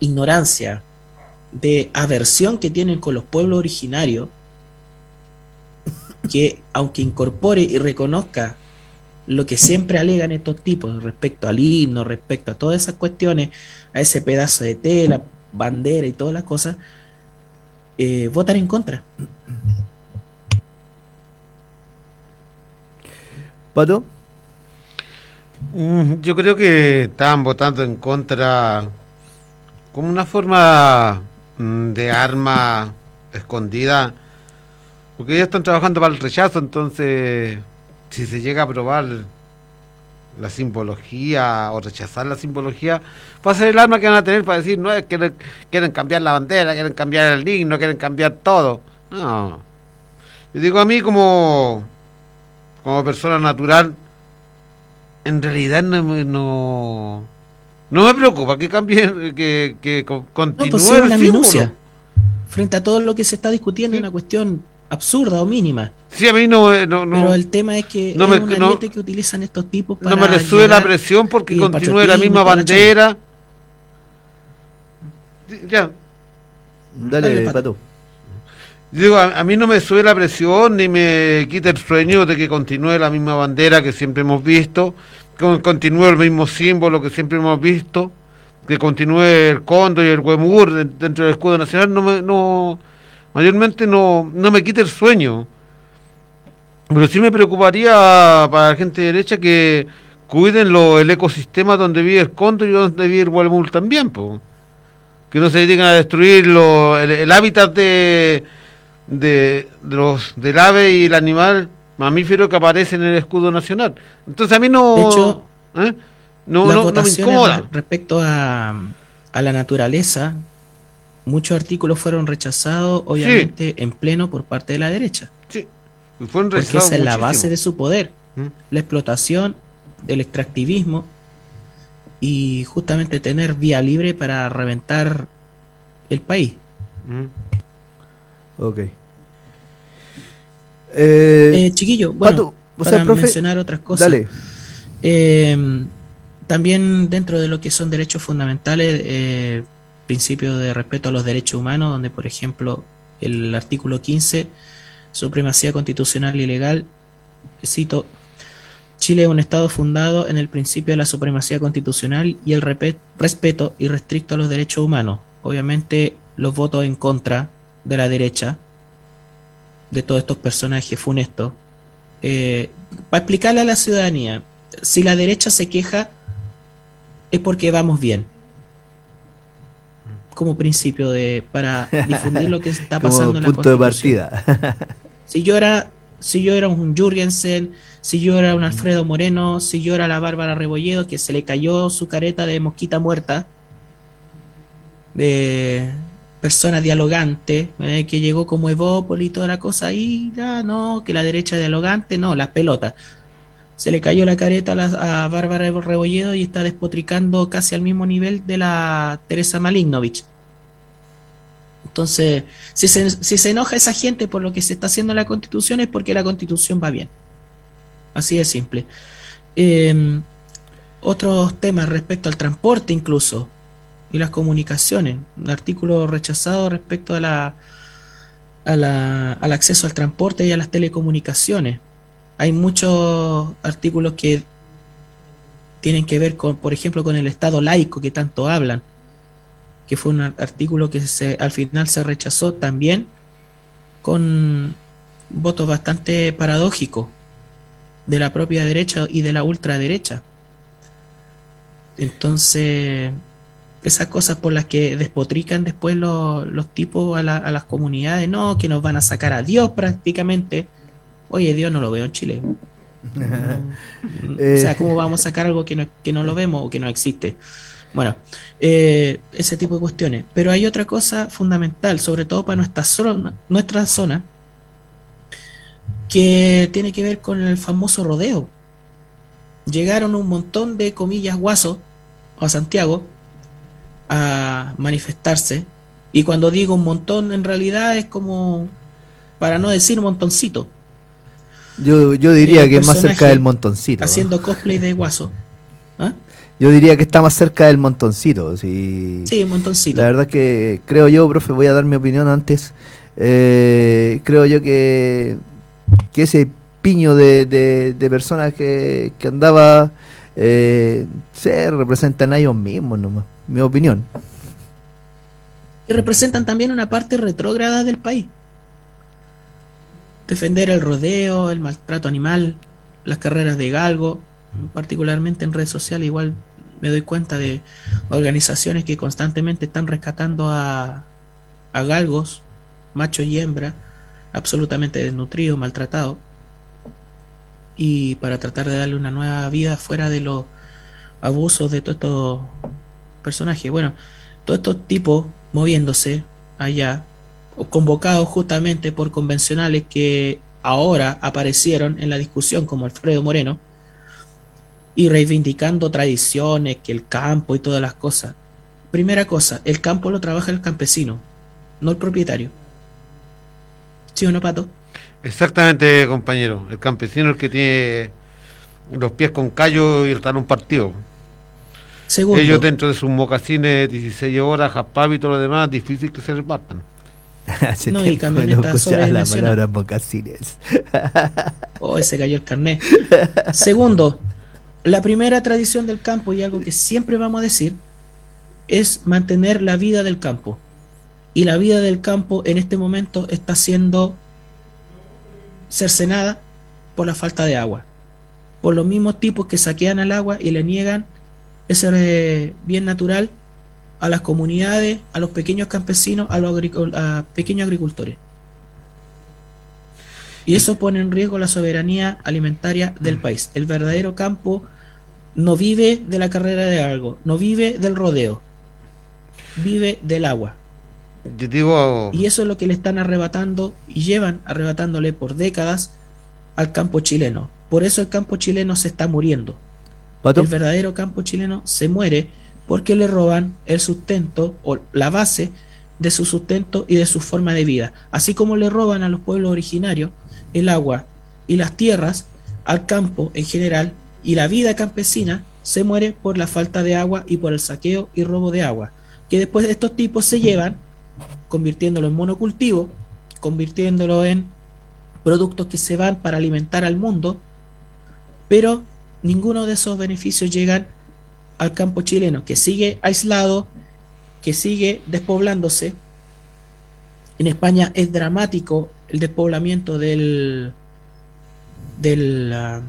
ignorancia, de aversión que tienen con los pueblos originarios, que aunque incorpore y reconozca lo que siempre alegan estos tipos respecto al himno, respecto a todas esas cuestiones, a ese pedazo de tela, bandera y todas las cosas, eh, votan en contra. ¿Pato? Mm, Yo creo que estaban votando en contra como una forma mm, de arma escondida, porque ellos están trabajando para el rechazo, entonces si se llega a aprobar la simbología o rechazar la simbología, va a ser el arma que van a tener para decir, no, es que quieren, cambiar la bandera, quieren cambiar el himno, quieren cambiar todo. No. Yo digo a mí como, como persona natural, en realidad no, no, no me preocupa que cambie, que, que co- No, continúe pues es el una símbolo. minucia. Frente a todo lo que se está discutiendo, una cuestión absurda o mínima. Sí, a mí no, eh, no, no, Pero el tema es que no es me- un no- ariete que utilizan estos tipos para no me le sube la presión porque continúe la misma bandera. Ya. Dale, Dale, Pato. Pato. Digo, a, a mí no me sube la presión ni me quita el sueño de que continúe la misma bandera que siempre hemos visto, que continúe el mismo símbolo que siempre hemos visto, que continúe el cóndor y el huemur de- dentro del escudo nacional, no me, no, mayormente no, no me quita el sueño. Pero sí me preocuparía para la gente de derecha que cuiden lo, el ecosistema donde vive el cóndor y donde vive el huemur también, po. que no se dediquen a destruir el hábitat de, de, de los del ave y el animal mamífero que aparece en el escudo nacional. Entonces a mí no, De hecho, ¿eh? no, las no, no me incomoda. respecto a, a la naturaleza, muchos artículos fueron rechazados, obviamente, en pleno por parte de la derecha. Sí, fueron Porque rechazados esa es la base de su poder, ¿Mm? la explotación, el extractivismo y justamente tener vía libre para reventar el país. Mm. Ok. Eh, chiquillo, bueno, Pato, o para sea, profe, mencionar otras cosas. dale. Eh, también dentro de lo que son derechos fundamentales, eh, principio de respeto a los derechos humanos, donde por ejemplo el artículo 15, supremacía constitucional y legal, cito, Chile es un Estado fundado en el principio de la supremacía constitucional y el respeto irrestricto a los derechos humanos. Obviamente los votos en contra de la derecha, de todos estos personajes funestos, eh, para explicarle a la ciudadanía, si la derecha se queja es porque vamos bien. Como principio de para difundir lo que está *laughs* Como pasando en la punto de partida. *laughs* Si yo era, si yo era un Jürgensen, si yo era un Alfredo Moreno, si yo era la Bárbara Rebolledo, que se le cayó su careta de mosquita muerta, de persona dialogante, eh, que llegó como Evópoli y toda la cosa, y ya no, que la derecha dialogante, no, las pelotas. Se le cayó la careta a, la- Bárbara Rebolledo y está despotricando casi al mismo nivel de la Teresa Malignovich. Entonces, si se, enoja esa gente por lo que se está haciendo en la constitución es porque la constitución va bien. Así de simple. Eh, otros temas respecto al transporte incluso y las comunicaciones. Un artículo rechazado respecto a la, al acceso al transporte y a las telecomunicaciones. Hay muchos artículos que tienen que ver con, por ejemplo, con el Estado laico que tanto hablan, que fue un ar- artículo que se, al final se rechazó también con votos bastante paradójicos de la propia derecha y de la ultraderecha. Entonces, esas cosas por las que despotrican después los, los tipos a, la- a las comunidades, no, que nos van a sacar a Dios prácticamente. Oye, Dios no lo veo en Chile. *laughs* o sea, ¿cómo vamos a sacar algo que no, que no lo vemos o que no existe? Bueno, eh, ese tipo de cuestiones. Pero hay otra cosa fundamental, sobre todo para nuestra zona, nuestra zona, que tiene que ver con el famoso rodeo. Llegaron un montón de comillas guasos a Santiago a manifestarse. Y cuando digo un montón, en realidad es como, para no decir montoncito, Yo, yo diría que es más cerca del montoncito. haciendo cosplay de guaso. ¿Ah? Yo diría que está más cerca del montoncito. Sí, Sí, un montoncito. La verdad que creo yo, profe, voy a dar mi opinión antes. Eh, creo yo que, que ese piño de, de, de personas que, que andaba eh, se representan a ellos mismos nomás. Mi opinión. que representan también una parte retrógrada del país. Defender el rodeo, el maltrato animal, las carreras de galgo, particularmente en redes sociales, igual me doy cuenta de organizaciones que constantemente están rescatando a, a galgos, macho y hembra, absolutamente desnutridos, maltratados, y para tratar de darle una nueva vida fuera de los abusos de todos estos personajes. Bueno, todos estos tipos moviéndose allá, o convocados justamente por convencionales que ahora aparecieron en la discusión, como Alfredo Moreno, y reivindicando tradiciones, que el campo y todas las cosas. Primera cosa, el campo lo trabaja el campesino, no el propietario. ¿Sí o no, Pato? Exactamente, compañero. El campesino es el que tiene los pies con callo y está en un partido. Segundo. Ellos dentro de sus mocasines 16 horas, jaspab y todo lo demás, difícil que se repartan. *laughs* Hace No, y camioneta no la palabra mocasines. *laughs* Oh, se cayó el carnet. Segundo, la primera tradición del campo, y algo que siempre vamos a decir, es mantener la vida del campo. Y la vida del campo en este momento está siendo cercenada por la falta de agua. Por los mismos tipos que saquean el agua y le niegan ese eh, bien natural a las comunidades, a los pequeños campesinos, a los a pequeños agricultores. Y eso pone en riesgo la soberanía alimentaria del país. El verdadero campo no vive de la carrera de algo, no vive del rodeo, vive del agua. Yo digo, Y eso es lo que le están arrebatando y llevan arrebatándole por décadas al campo chileno. Por eso el campo chileno se está muriendo. El verdadero campo chileno se muere porque le roban el sustento o la base de su sustento y de su forma de vida. Así como le roban a los pueblos originarios el agua y las tierras, al campo en general, y la vida campesina se muere por la falta de agua y por el saqueo y robo de agua, que después estos tipos se llevan, convirtiéndolo en monocultivo, convirtiéndolo en productos que se van para alimentar al mundo, pero ninguno de esos beneficios llegan al campo chileno, que sigue aislado, que sigue despoblándose. En España es dramático el despoblamiento del, del, ah,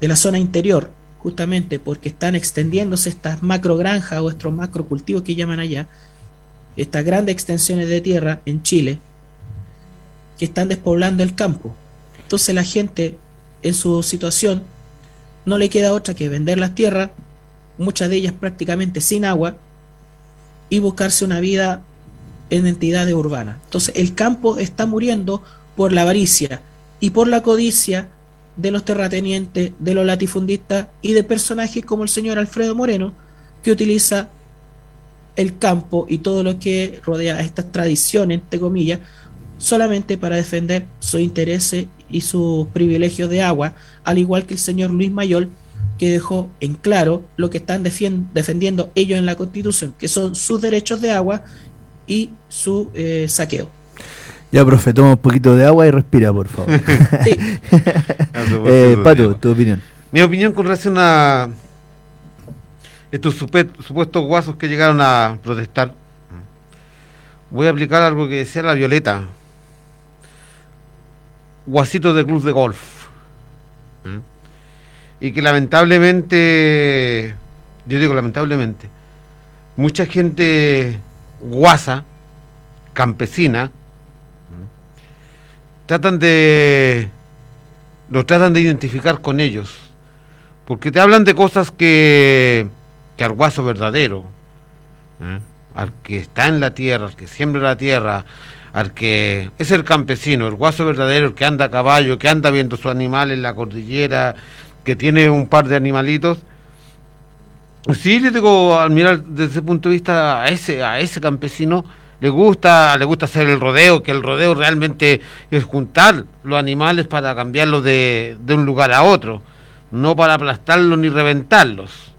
de la zona interior, justamente porque están extendiéndose estas macro granjas o estos macro cultivos que llaman allá, estas grandes extensiones de tierra en Chile, que están despoblando el campo. Entonces la gente en su situación no le queda otra que vender las tierras, muchas de ellas prácticamente sin agua, y buscarse una vida en entidades urbanas. Entonces el campo está muriendo por la avaricia y por la codicia de los terratenientes, de los latifundistas y de personajes como el señor Alfredo Moreno, que utiliza el campo y todo lo que rodea a estas tradiciones, entre comillas, solamente para defender sus intereses y sus privilegios de agua, al igual que el señor Luis Mayol, que dejó en claro lo que están defendiendo ellos en la Constitución, que son sus derechos de agua y su eh, saqueo. Ya, profe, toma un poquito de agua y respira, por favor. *laughs* *laughs* eh, Pato, tu opinión. Mi opinión con relación a estos supuestos guasos que llegaron a protestar. Voy a aplicar algo que decía la Violeta. Guasitos de club de golf. Y que lamentablemente, yo digo lamentablemente, mucha gente guasa, campesina, tratan de lo tratan de identificar con ellos porque te hablan de cosas que que al guaso verdadero al que está en la tierra al que siembra la tierra al que es el campesino el guaso verdadero el que anda a caballo que anda viendo su animal en la cordillera que tiene un par de animalitos Sí, le digo, al mirar desde ese punto de vista a ese, campesino, le gusta, le gusta hacer el rodeo, que el rodeo realmente es juntar los animales para cambiarlos de, de un lugar a otro, no para aplastarlos ni reventarlos.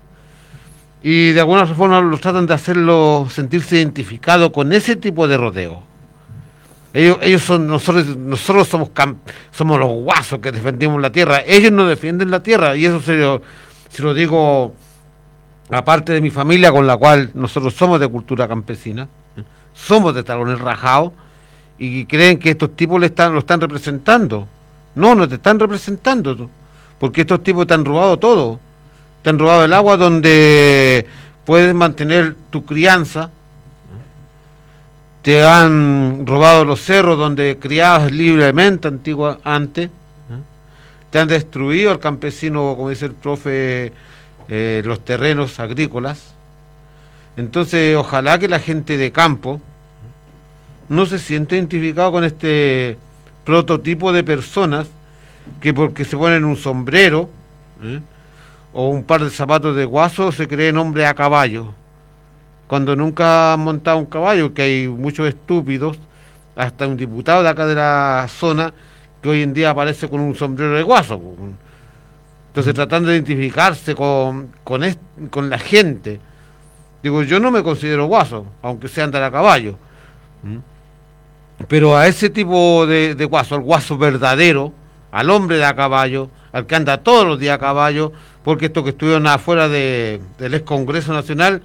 Y de alguna forma los tratan de hacerlo sentirse identificado con ese tipo de rodeo. Ellos, ellos son, nosotros, nosotros somos somos los guasos que defendimos la tierra. Ellos no defienden la tierra, y eso se lo, se lo digo aparte de mi familia con la cual nosotros somos de cultura campesina, ¿eh? somos de talones rajados, y creen que estos tipos le están, lo están representando. No, no te están representando, porque estos tipos te han robado todo. Te han robado el agua donde puedes mantener tu crianza, te han robado los cerros donde criabas libremente antigua, antes, ¿eh? te han destruido al campesino, como dice el profe, eh, los terrenos agrícolas. Entonces, ojalá que la gente de campo no se siente identificado con este prototipo de personas que porque se ponen un sombrero ¿eh? o un par de zapatos de guaso se creen hombre a caballo cuando nunca han montado un caballo, que hay muchos estúpidos, hasta un diputado de acá de la zona, que hoy en día aparece con un sombrero de guaso. Entonces tratando de identificarse con, con, est- con la gente. Digo, yo no me considero guaso, aunque sea andar a caballo. ¿Mm? Pero a ese tipo de, de guaso, al guaso verdadero, al hombre de a caballo, al que anda todos los días a caballo, porque estos que estuvieron afuera de- del ex Congreso Nacional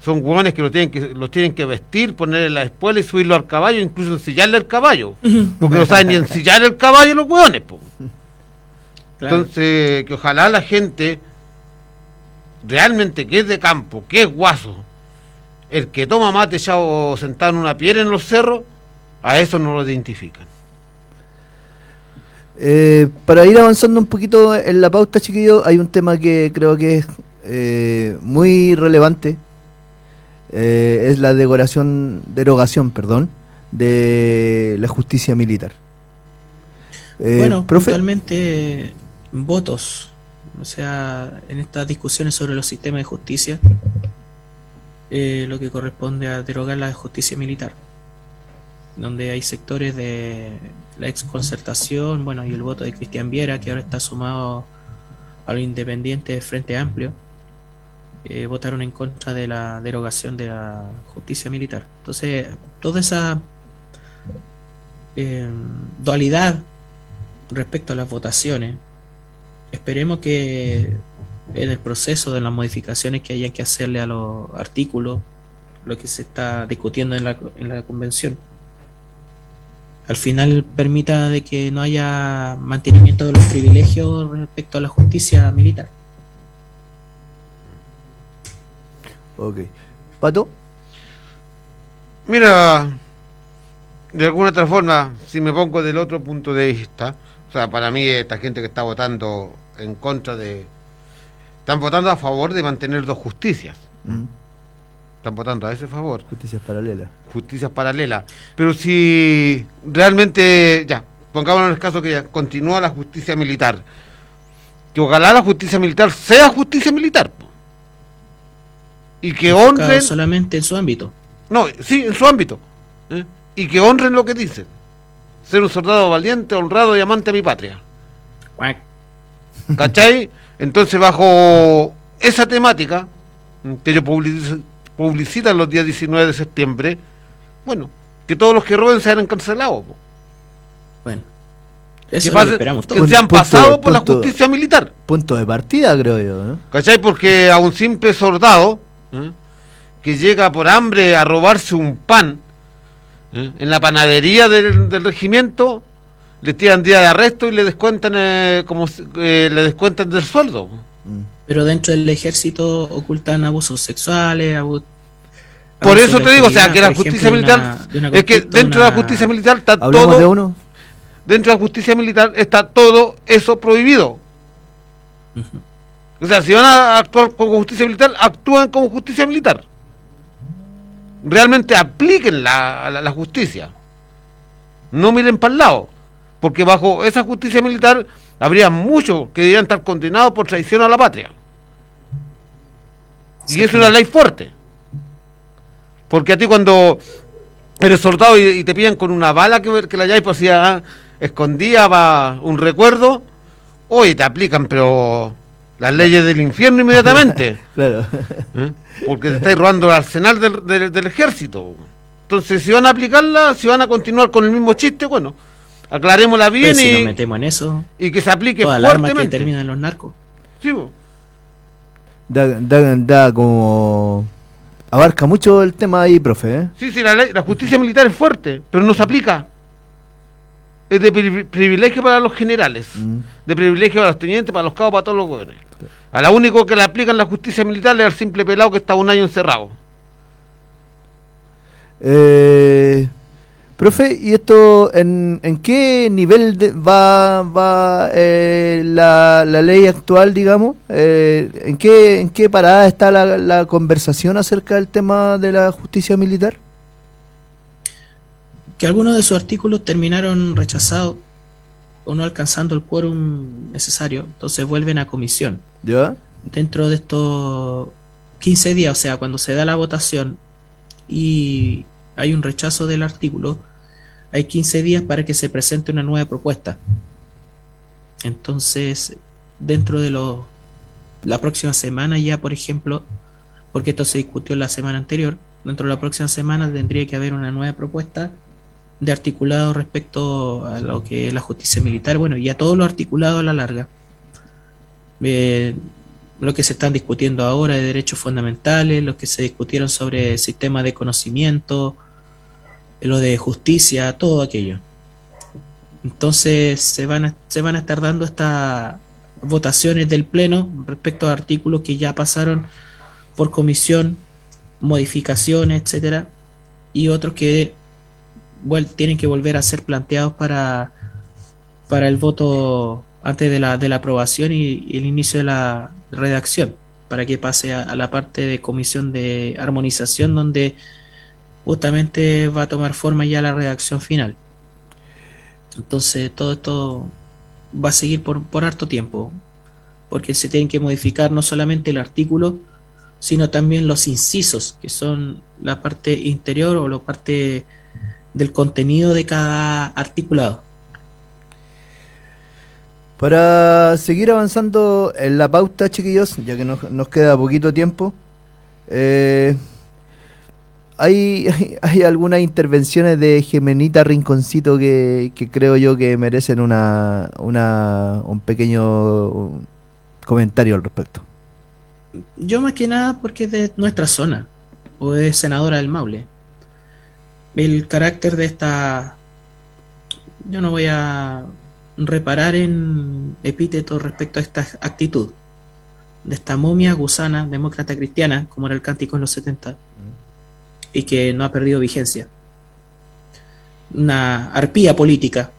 son hueones que lo tienen que los tienen que vestir, ponerle la espuela y subirlo al caballo, incluso ensillarle el caballo. Porque no saben ni *laughs* ensillar el caballo los hueones, po. Claro. Entonces, que ojalá la gente realmente que es de campo, que es guaso, el que toma mate echado sentado en una piedra en los cerros, a eso no lo identifican. Eh, para ir avanzando un poquito en la pauta, chiquillo, hay un tema que creo que es eh, muy relevante. Eh, es la derogación, derogación perdón, de la justicia militar. Eh, bueno, profe, puntualmente votos, o sea, en estas discusiones sobre los sistemas de justicia, eh, lo que corresponde a derogar la justicia militar. donde hay sectores de la ex concertación, bueno, y el voto de Cristian Viera, que ahora está sumado a los independientes de Frente Amplio, eh, votaron en contra de la derogación de la justicia militar. Entonces, toda esa eh, dualidad respecto a las votaciones, esperemos que en el proceso de las modificaciones que haya que hacerle a los artículos, lo que se está discutiendo en la, en la convención, al final permita de que no haya mantenimiento de los privilegios respecto a la justicia militar. Ok. ¿Pato? Mira, de alguna otra forma, si me pongo del otro punto de vista, o sea, para mí esta gente que está votando en contra de... Están votando a favor de mantener dos justicias. Mm. Están votando a ese favor. Justicias paralelas. Justicias paralelas. Pero si realmente, ya, pongámonos en el caso que ya continúa la justicia militar, que ojalá la justicia militar sea justicia militar. Y que honren... solamente en su ámbito. No, sí, en su ámbito. ¿eh? Y que honren lo que dicen. Ser un soldado valiente, honrado y amante a mi patria. ¿Cachai? *laughs* Entonces, bajo esa temática, que ellos publici- publicitan los días 19 de septiembre, bueno, que todos los que roben sean encarcelados. po. Bueno, que, eso es lo pasen- que esperamos que sean Punto- pasados por la justicia militar. Punto de partida, creo yo. ¿no? ¿Cachai? Porque a un simple soldado ¿eh? que llega por hambre a robarse un pan ¿eh? en la panadería del, del regimiento, le tiran día de arresto y le descuentan eh, como eh, le descuentan del sueldo. Pero dentro del ejército ocultan abusos sexuales, abu- Por abusos eso te digo, o sea, que la justicia ejemplo, militar, una- de una es que dentro de la justicia militar está ¿Hablamos todo, de uno? dentro de la justicia militar está todo eso prohibido. O sea, si van a actuar como justicia militar, actúan como justicia militar. Realmente apliquen la, la- la justicia. No miren para el lado. Porque bajo esa justicia militar habría muchos que deberían estar condenados por traición a la patria. Y es una ley fuerte. Porque a ti cuando eres soldado y, y te pillan con una bala que, que la hayáis pues, ah, escondida para un recuerdo, hoy te aplican, pero las leyes del infierno inmediatamente. *laughs* claro. ¿eh? Porque te estáis robando el arsenal del, del- del ejército. Entonces, si van a aplicarla, si van a continuar con el mismo chiste, bueno, aclarémosla bien Pero si y, nos metemos en eso, y que se aplique todas las armas que fuertemente. terminan en los narcos. Sí, po. Da, da, da como. Abarca mucho el tema ahí, profe. ¿eh? Sí, sí, la, ley- la justicia militar es fuerte, pero no se aplica. Es de pri- privilegio para los generales, de privilegio para los tenientes, para los cabos, para todos los jóvenes. A la único que le aplican la justicia militar es al simple pelado que está un año encerrado. Eh, profe, ¿y esto en, en qué nivel de- va, va eh, la, la ley actual, digamos? Eh, ¿en, qué, ¿En qué parada está la, la conversación acerca del tema de la justicia militar? Que algunos de sus artículos terminaron rechazados o no alcanzando el quórum necesario, entonces vuelven a comisión. ¿Ya? Dentro de estos 15 días, o sea, cuando se da la votación y hay un rechazo del artículo, hay 15 días para que se presente una nueva propuesta. Entonces, dentro de los la próxima semana ya, por ejemplo, porque esto se discutió la semana anterior, dentro de la próxima semana tendría que haber una nueva propuesta de articulado respecto a lo que es la justicia militar, bueno, y a todo lo articulado a la larga. Eh, lo que se están discutiendo ahora de derechos fundamentales, lo que se discutieron sobre sistema de conocimiento, lo de justicia, todo aquello. Entonces se van a, se van a estar dando estas votaciones del Pleno respecto a artículos que ya pasaron por comisión, modificaciones, etcétera, y otros que tienen que volver a ser planteados para, para el voto antes de la, de la aprobación y, el inicio de la redacción, para que pase a, a la parte de comisión de armonización donde justamente va a tomar forma ya la redacción final. Entonces todo esto va a seguir por, por harto tiempo, porque se tienen que modificar no solamente el artículo, sino también los incisos, que son la parte interior o la parte del contenido de cada articulado. Para seguir avanzando en la pauta, chiquillos, ya que nos, nos queda poquito tiempo, eh, hay, hay, *laughs* hay algunas intervenciones de Gemenita Rinconcito que, que creo yo que merecen una, una, un pequeño comentario al respecto. Yo más que nada porque es de nuestra zona, o es senadora del Maule. El carácter de esta... Yo no voy a reparar en epítetos respecto a esta actitud, de esta momia gusana demócrata cristiana, como era el cántico en los 70, y que no ha perdido vigencia. Una arpía política,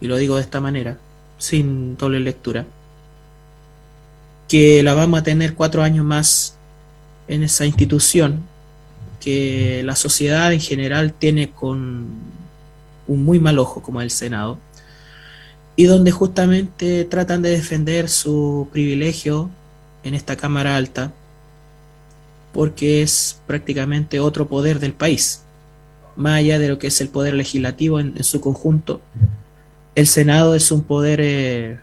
y lo digo de esta manera, sin doble lectura, que la vamos a tener cuatro años más en esa institución que la sociedad en general tiene con un muy mal ojo como el Senado y donde justamente tratan de defender su privilegio en esta Cámara Alta porque es prácticamente otro poder del país más allá de lo que es el poder legislativo en, su conjunto. El Senado es un poder eh,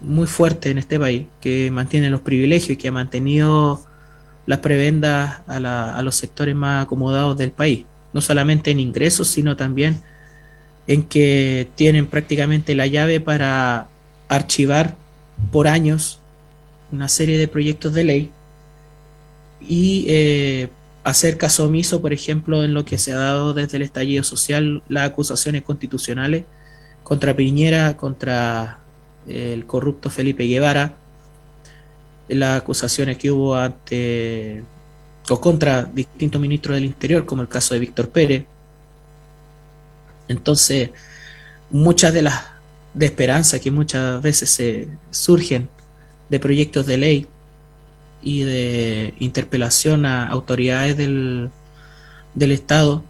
muy fuerte en este país, que mantiene los privilegios y que ha mantenido las prebendas a, la- los sectores más acomodados del país, no solamente en ingresos, sino también en que tienen prácticamente la llave para archivar por años una serie de proyectos de ley y eh, hacer caso omiso, por ejemplo, en lo que se ha dado desde el estallido social, las acusaciones constitucionales contra Piñera, contra el corrupto Felipe Guevara, las acusaciones que hubo ante o contra distintos ministros del Interior, como el caso de Víctor Pérez. Entonces, muchas de las de esperanza que muchas veces se surgen de proyectos de ley y de interpelación a autoridades del, del Estado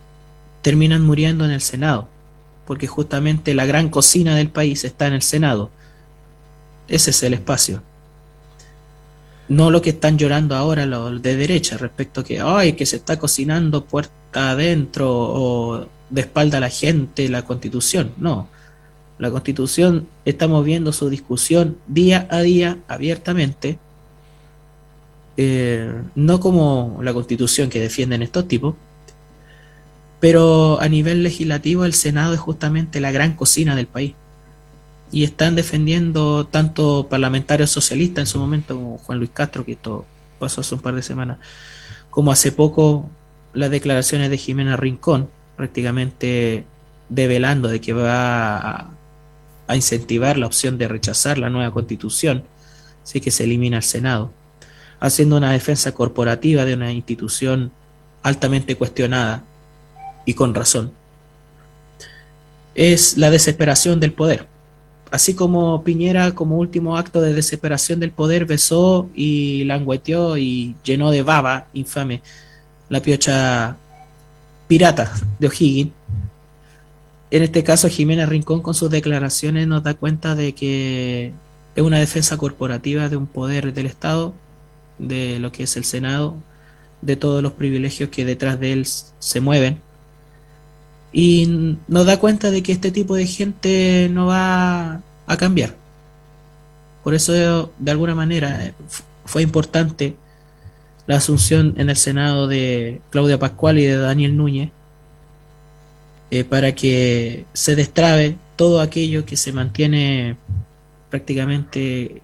terminan muriendo en el Senado, porque justamente la gran cocina del país está en el Senado. Ese es el espacio. No lo que están llorando ahora los de derecha respecto a que, ay, que se está cocinando puerta adentro o de espalda a la gente la constitución. No. La constitución estamos viendo su discusión día a día abiertamente, eh, no como la constitución que defienden estos tipos, pero a nivel legislativo el Senado es justamente la gran cocina del país. Y están defendiendo tanto parlamentarios socialistas en su momento como Juan Luis Castro, que esto pasó hace un par de semanas, como hace poco las declaraciones de Jimena Rincón, prácticamente develando de que va a, incentivar la opción de rechazar la nueva constitución, así que se elimina el Senado, haciendo una defensa corporativa de una institución altamente cuestionada y con razón. Es la desesperación del poder. Así como Piñera, como último acto de desesperación del poder, besó y langueteó y llenó de baba infame la piocha pirata de O'Higgins. En este caso, Jimena Rincón con sus declaraciones nos da cuenta de que es una defensa corporativa de un poder del Estado, de lo que es el Senado, de todos los privilegios que detrás de él se mueven. Y nos da cuenta de que este tipo de gente no va a cambiar. Por eso, de alguna manera, fue importante la asunción en el Senado de Claudia Pascual y de Daniel Núñez eh, para que se destrabe todo aquello que se mantiene prácticamente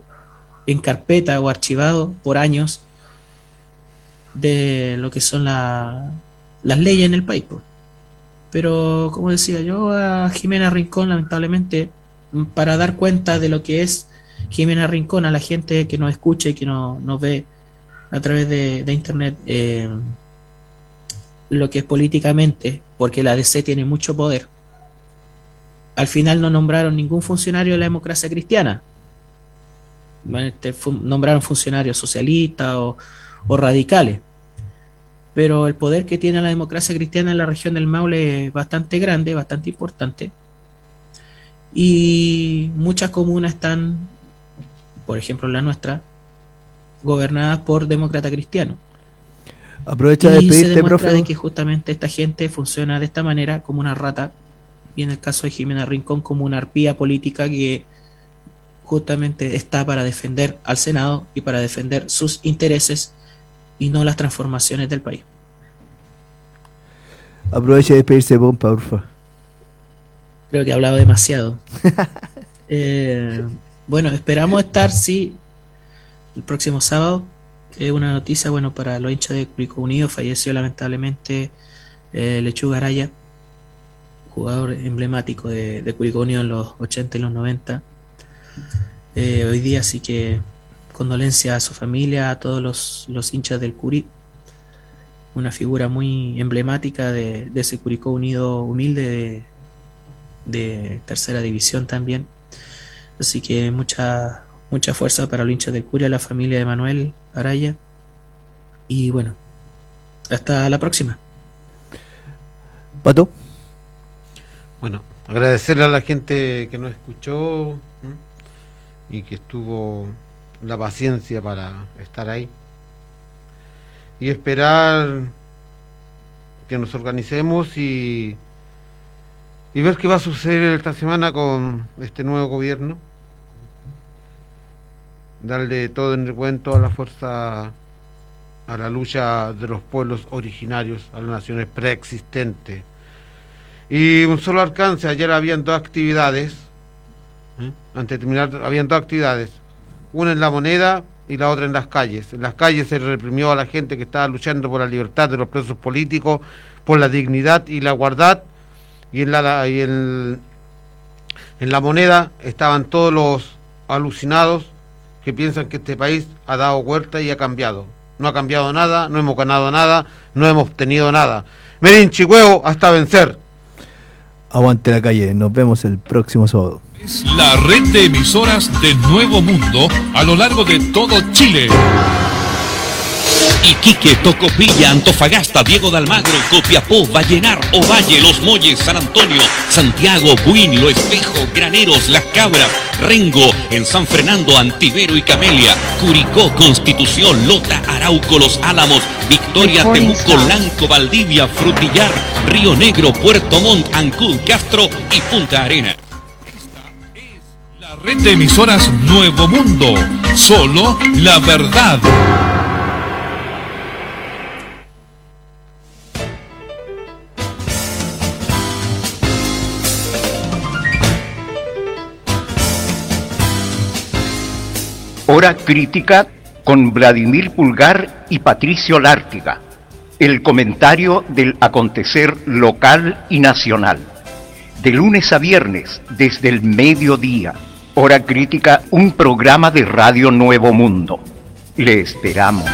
en carpeta o archivado por años de lo que son la- las leyes en el país. Pero, como decía yo, a Jimena Rincón, lamentablemente, mm, para dar cuenta de lo que es Jimena Rincón a la gente que nos escucha y que no- nos ve a través de, de internet, eh, lo que es políticamente, porque la DC tiene mucho poder. Al final no nombraron ningún funcionario de la democracia cristiana. Este, nombraron funcionarios socialistas o, o radicales. Pero el poder que tiene la democracia cristiana en la región del Maule es bastante grande, bastante importante. Y muchas comunas están, por ejemplo la nuestra, gobernadas por demócratas cristianos. Aprovecha de y se despedirte, demuestra profe. de que justamente esta gente funciona de esta manera como una rata y en el caso de Jimena Rincón como una arpía política que justamente está para defender al Senado y para defender sus intereses y no las transformaciones del país. Aprovecha de despedirse, Pompa, por favor. Creo que he hablado demasiado. *laughs* Eh, bueno, esperamos estar, sí, el próximo sábado. Es una noticia, bueno, para los hinchas de Curicó Unido. Falleció lamentablemente eh, Lechuga Araya, jugador emblemático de, de Curicó Unido en los 80 y los 90. Eh, hoy día, así que condolencia a su familia, a todos los, los hinchas del Curi. Una figura muy emblemática de, de ese Curicó Unido humilde de, de tercera división también. Así que mucha, mucha fuerza para los hinchas del Curia, la familia de Manuel Araya. Y bueno, hasta la próxima. Pato. Bueno, agradecerle a la gente que nos escuchó y que estuvo la paciencia para estar ahí. Y esperar que nos organicemos y, y ver qué va a suceder esta semana con este nuevo gobierno. Darle todo en el buen, toda la fuerza a la lucha de los pueblos originarios, a las naciones preexistentes. Y un solo alcance, ayer habían dos actividades, ¿eh? antes de terminar, habían dos actividades, una en la moneda y la otra en las calles. En las calles se reprimió a la gente que estaba luchando por la libertad de los presos políticos, por la dignidad y la guardad, y en la, y en, en la moneda estaban todos los alucinados que piensan que este país ha dado vuelta y ha cambiado. No ha cambiado nada, no hemos ganado nada, no hemos obtenido nada. Miren, chihuevo, hasta vencer. Aguante la calle. Nos vemos el próximo sábado. La red de emisoras de Nuevo Mundo a lo largo de todo Chile. Iquique, Tocopilla, Antofagasta, Diego de Almagro, Copiapó, Vallenar, Ovalle, Los Molles, San Antonio, Santiago, Buin, Lo Espejo, Graneros, Las Cabras, Rengo, en San Fernando, Antivero y Camelia, Curicó, Constitución, Lota, Arauco, Los Álamos, Victoria, Temuco, Lanco, Valdivia, Frutillar, Río Negro, Puerto Montt, Ancud, Castro y Punta Arena. Red emisoras Nuevo Mundo. Solo la verdad. Hora crítica con Vladimir Pulgar y Patricio Lártiga. El comentario del acontecer local y nacional. De lunes a viernes, desde el mediodía. Hora crítica, un programa de Radio Nuevo Mundo. Le esperamos.